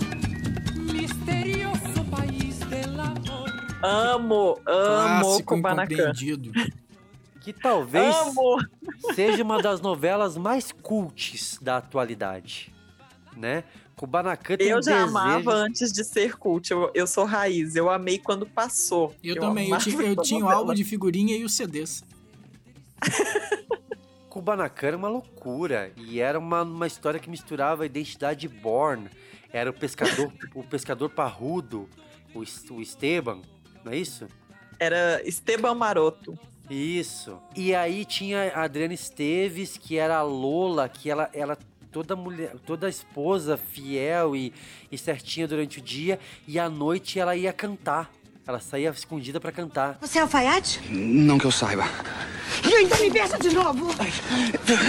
misterioso país del amor. Amo, amo Clássico Kubanacan. que talvez Amo! seja uma das novelas mais cultes da atualidade, né? Kubanacan tem Eu já desejo... amava antes de ser cult. Eu, eu sou raiz. Eu amei quando passou. Eu, também, eu tinha, eu tinha o álbum de figurinha e os CDs. (laughs) Kubanacan era uma loucura e era uma, uma história que misturava a identidade Born. Era o pescador, (laughs) o pescador parrudo, o, o Esteban, não é isso? Era Esteban Maroto. Isso. E aí tinha a Adriana Esteves, que era a Lola, que ela, ela toda mulher, toda esposa fiel e, e certinha durante o dia, e à noite ela ia cantar. Ela saía escondida pra cantar. Você é alfaiate? Não que eu saiba. Então me beija de novo.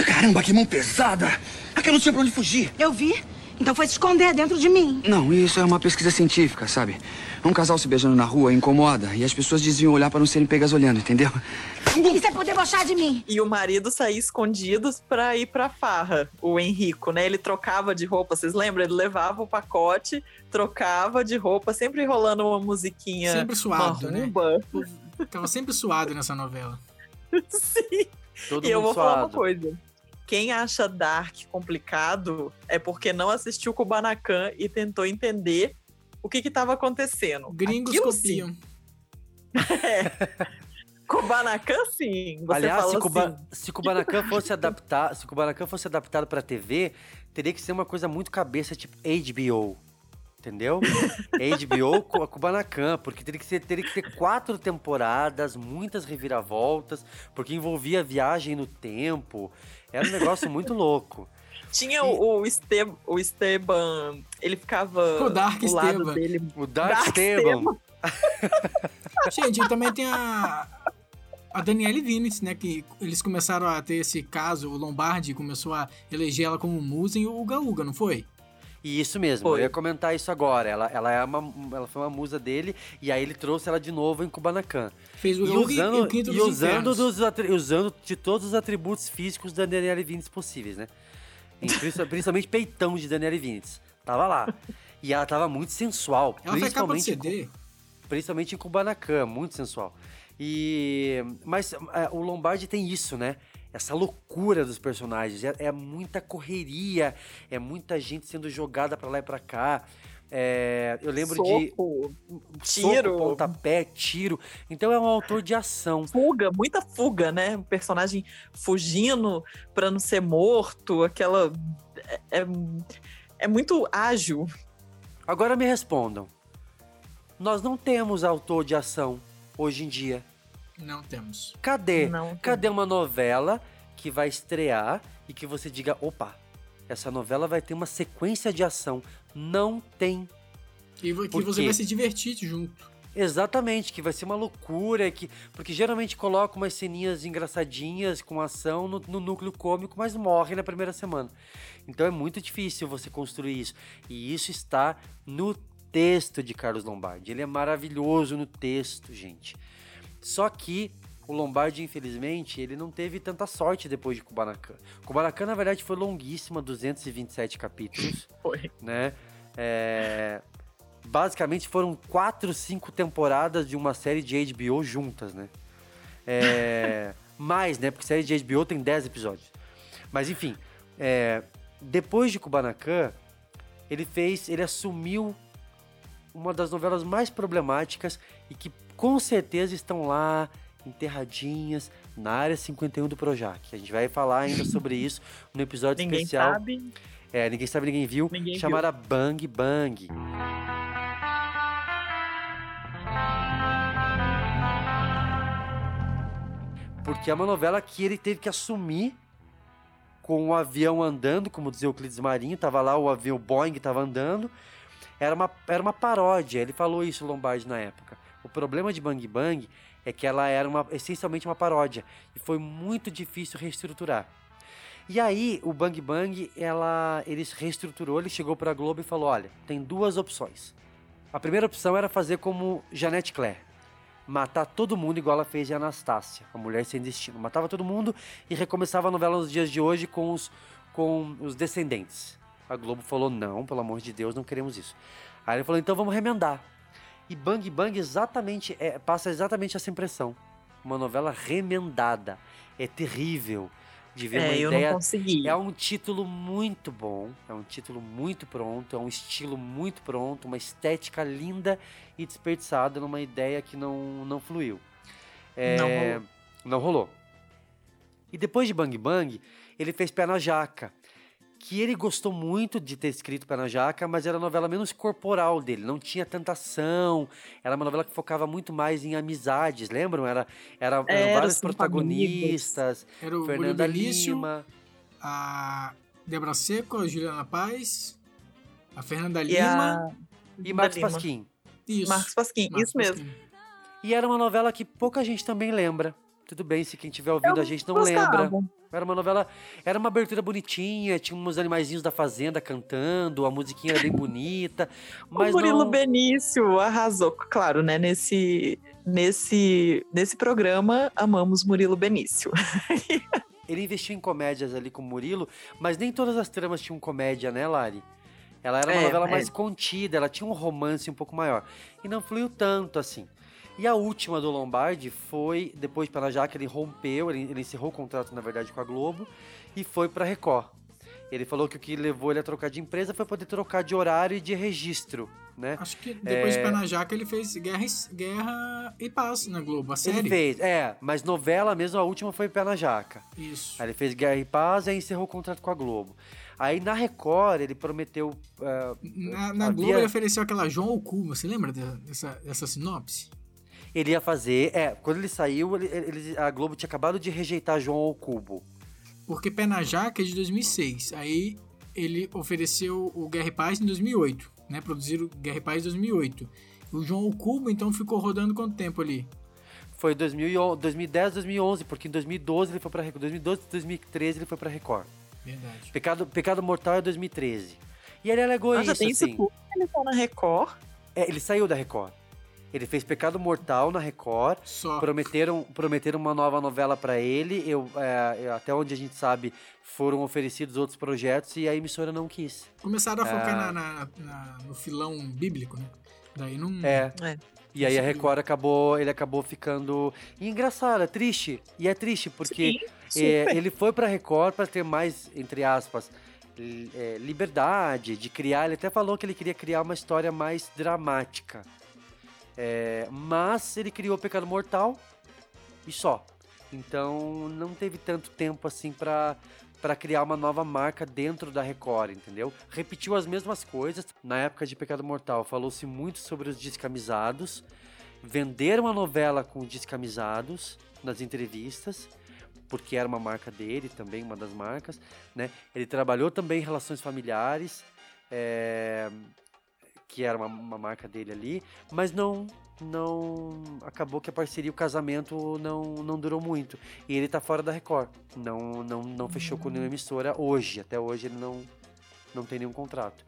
Caramba, que mão pesada! Aqui eu não tinha pra onde fugir. Eu vi. Então foi se esconder dentro de mim. Não, isso é uma pesquisa científica, sabe? Um casal se beijando na rua incomoda e as pessoas desviam olhar pra não serem pegas olhando, entendeu? (laughs) Isso é por debochar de mim. E o marido saía escondidos pra ir pra farra, o Henrico, né? Ele trocava de roupa, vocês lembram? Ele levava o pacote, trocava de roupa, sempre rolando uma musiquinha. Sempre suado, né? Tava sempre suado nessa novela. (laughs) Sim. Todo e eu vou falar uma suado. coisa. Quem acha Dark complicado é porque não assistiu Kubanacan e tentou entender o que estava acontecendo. Gringos Aquilo copiam. Sim. (laughs) Kubanacan, sim. Você Aliás, fala se, Kuba, assim. se Kubanacan fosse adaptar, se Kubanacan fosse adaptado pra TV, teria que ser uma coisa muito cabeça, tipo HBO. Entendeu? (laughs) HBO com a Kubanacan, porque teria que, ser, teria que ter quatro temporadas, muitas reviravoltas, porque envolvia viagem no tempo. Era um negócio muito louco. Tinha o, o, Este, o Esteban, ele ficava O Dark do lado Esteban. dele. O Dark, Esteban. Gente, e também tem a. A Danielle Vinitz, né? Que eles começaram a ter esse caso, o Lombardi começou a eleger ela como musa e o Uga Uga, não foi? E isso mesmo, Foi. eu ia comentar isso agora. Ela, ela, é uma, ela foi uma musa dele, e aí ele trouxe ela de novo em Kubanacan. Fez o E e usando, e dos usando, Infernos. dos usando de todos os atributos físicos da Daniela Vinitz possíveis, né? Em- princi- (laughs) Principalmente peitão de Daniela Vinitz. Tava lá. E ela tava muito sensual. Ela principalmente em CD. Ku- Principalmente em Kubanacan, muito sensual. E... Mas é, o Lombardi tem isso, né? Essa loucura dos personagens. É, é muita correria, é muita gente sendo jogada pra lá e pra cá. É, eu lembro de Soco, soco, tiro. pontapé, tiro. Então é um autor de ação. Fuga, muita fuga, né? Um personagem fugindo pra não ser morto, aquela. É, é, é muito ágil. Agora me respondam. Nós não temos autor de ação hoje em dia. Não temos. Cadê? Não. Cadê uma novela que vai estrear e que você diga, opa, essa novela vai ter uma sequência de ação? Não tem. E que Por você quê? vai se divertir junto. Exatamente, que vai ser uma loucura, que porque geralmente coloca umas ceninhas engraçadinhas com ação no, no núcleo cômico, mas morre na primeira semana. Então é muito difícil você construir isso. E isso está no texto de Carlos Lombardi. Ele é maravilhoso no texto, gente. Só que o Lombardi, infelizmente, ele não teve tanta sorte depois de Kubanacan. Kubanacan, na verdade, foi longuíssima, 227 capítulos. (laughs) Foi. Né? É, basicamente foram quatro, cinco temporadas de uma série de HBO juntas, né? É, (laughs) mais, né? Porque série de HBO tem 10 episódios. Mas enfim, é, depois de Kubanacan, ele fez, ele assumiu uma das novelas mais problemáticas e que com certeza estão lá enterradinhas na área 51 do Projac. A gente vai falar ainda (laughs) sobre isso no episódio Ninguém especial. sabe. É, ninguém sabe, ninguém viu. Ninguém chamada Bang Bang. Porque é uma novela que ele teve que assumir com o avião andando, como dizia o Euclides Marinho, tava lá o avião Boeing tava andando. Era uma, era uma paródia, ele falou isso Lombardi na época. O problema de Bang Bang é que ela era uma, essencialmente uma paródia e foi muito difícil reestruturar. E aí, o Bang Bang, ela, ele reestruturou, ele chegou pra Globo e falou: olha, tem duas opções. A primeira opção era fazer como Janete Claire. Matar todo mundo igual ela fez de Anastácia, a mulher sem destino. Matava todo mundo e recomeçava a novela nos dias de hoje com os, com os descendentes. A Globo falou: não, pelo amor de Deus, não queremos isso. Aí ele falou: então vamos remendar. E Bang Bang exatamente é, passa exatamente essa impressão. Uma novela remendada. É terrível de ver É, uma eu não ideia. consegui. É um título muito bom, é um título muito pronto, é um estilo muito pronto, uma estética linda e desperdiçada numa ideia que não, não fluiu. É, Não rolou. não rolou. E depois de Bang Bang, ele fez Pé na Jaca, que ele gostou muito de ter escrito Pé na Jaca, mas era a novela menos corporal dele, não tinha tanta ação, era uma novela que focava muito mais em amizades, lembram? Era, era, eram Era, vários protagonistas, Era o Fernanda Lima... a Débora Seco, a Juliana Paz, a Fernanda E Lima a- E Marcos Lima. Pasquim. Isso. Marcos Pasquim, Marcos isso mesmo. Pasquim. E era uma novela que pouca gente também lembra. Tudo bem, se quem estiver ouvindo Eu a gente não gostava. lembra. Era uma novela, era uma abertura bonitinha, tinha uns animaizinhos da fazenda cantando, a musiquinha era bem bonita, (laughs) mas o Murilo não... Benício arrasou, claro, né? Nesse, nesse, nesse programa, amamos Murilo Benício. (laughs) Ele investiu em comédias ali com o Murilo, mas nem todas as tramas tinham comédia, né, Lari? Ela era uma É, novela é. mais contida, ela tinha um romance um pouco maior. E não fluiu tanto assim. E a última do Lombardi foi, depois de Pela Jaca, ele rompeu, ele, ele encerrou o contrato, na verdade, com a Globo e foi pra Record. Ele falou que o que levou ele a trocar de empresa foi poder trocar de horário e de registro, né? Acho que depois É, de Pé na Jaca ele fez Guerra e, Guerra e Paz na Globo, a série. Ele fez, é, mas novela mesmo, a última foi Pé na Jaca. Isso. Aí ele fez Guerra e Paz e aí encerrou o contrato com a Globo. Aí na Record ele prometeu. é, Na, na Globo ele ofereceu aquela João Okuma, você lembra de- dessa, dessa sinopse? Ele ia fazer. É, quando ele saiu, ele- ele- a Globo tinha acabado de rejeitar João ao Cubo. Porque Pé na Jaca é de 2006. Aí ele ofereceu o Guerra e Paz em 2008, né? Produziram Guerra e Paz em 2008. O João Cubo, então, ficou rodando quanto tempo ali? Foi 2011, 2010, 2011, porque em 2012 ele foi pra Record. 2012, 2013 ele foi pra Record. Verdade. Pecado, Pecado Mortal é 2013. E ele alegou Ah, isso, tem assim. Ele tá na Record. É, ele saiu da Record. Ele fez Pecado Mortal na Record. Só. Prometeram, prometeram uma nova novela pra ele. Eu, é, eu- até onde a gente sabe, foram oferecidos outros projetos e a emissora não quis. Começaram a focar Ah. na, na- na- no filão bíblico, né? Daí não. É. E aí a. Record acabou, ele acabou ficando e engraçado, é triste. E é triste porque Sim, é, ele foi pra Record pra ter mais, entre aspas, é, liberdade de criar. Ele até falou que ele queria criar uma história mais dramática. É, mas ele criou Pecado Mortal e só. Então não teve tanto tempo assim pra para criar uma nova marca dentro da Record, entendeu? Repetiu as mesmas coisas. Na época de Pecado Mortal, falou-se muito sobre os descamisados. Venderam a novela com descamisados nas entrevistas, porque era uma marca dele também, uma das marcas, né? Ele trabalhou também em relações familiares, é, que era uma, uma marca dele ali, mas não não acabou que a parceria, o casamento não, não durou muito. E ele tá fora da Record. Não não, não fechou com nenhuma emissora hoje, até hoje ele não não tem nenhum contrato.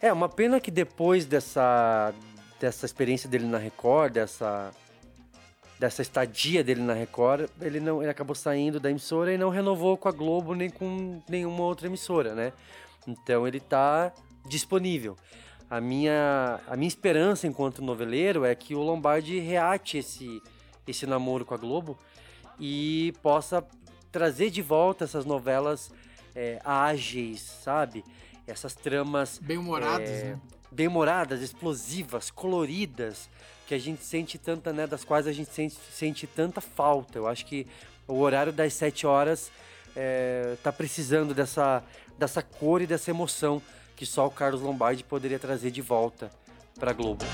É, uma pena que depois dessa dessa experiência dele na Record, dessa dessa estadia dele na Record, ele não ele acabou saindo da emissora e não renovou com a Globo nem com nenhuma outra emissora, né? Então ele tá disponível. A minha a minha esperança enquanto noveleiro é que o Lombardi reate esse esse namoro com a Globo e possa trazer de volta essas novelas é, ágeis, sabe? Essas tramas Bem-humoradas, é, né? bem-humoradas, explosivas, coloridas, que a gente sente tanta, né, das quais a gente sente, sente tanta falta. Eu acho que o horário das sete horas é, tá precisando dessa, dessa cor e dessa emoção que só o Carlos Lombardi poderia trazer de volta pra Globo.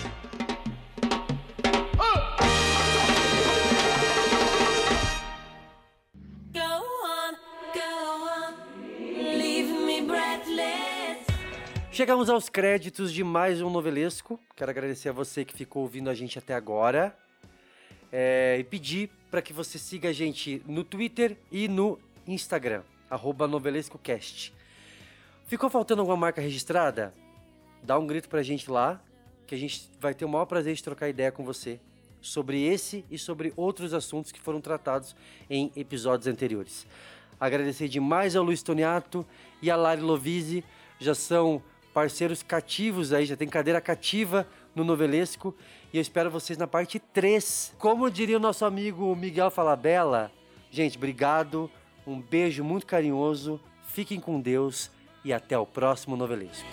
Chegamos aos créditos de mais um novelesco. Quero agradecer a você que ficou ouvindo a gente até agora. É, e pedir para que você siga a gente no Twitter e no Instagram, arroba novelescocast. Ficou faltando alguma marca registrada? Dá um grito pra gente lá, que a gente vai ter o maior prazer de trocar ideia com você sobre esse e sobre outros assuntos que foram tratados em episódios anteriores. Agradecer demais ao Luiz Toniato e a Lari Lovise, já são parceiros cativos aí, já tem cadeira cativa no Novelesco e eu espero vocês na parte 3. Como diria o nosso amigo Miguel Falabella, gente, obrigado, um beijo muito carinhoso, fiquem com Deus e até o próximo Novelesco.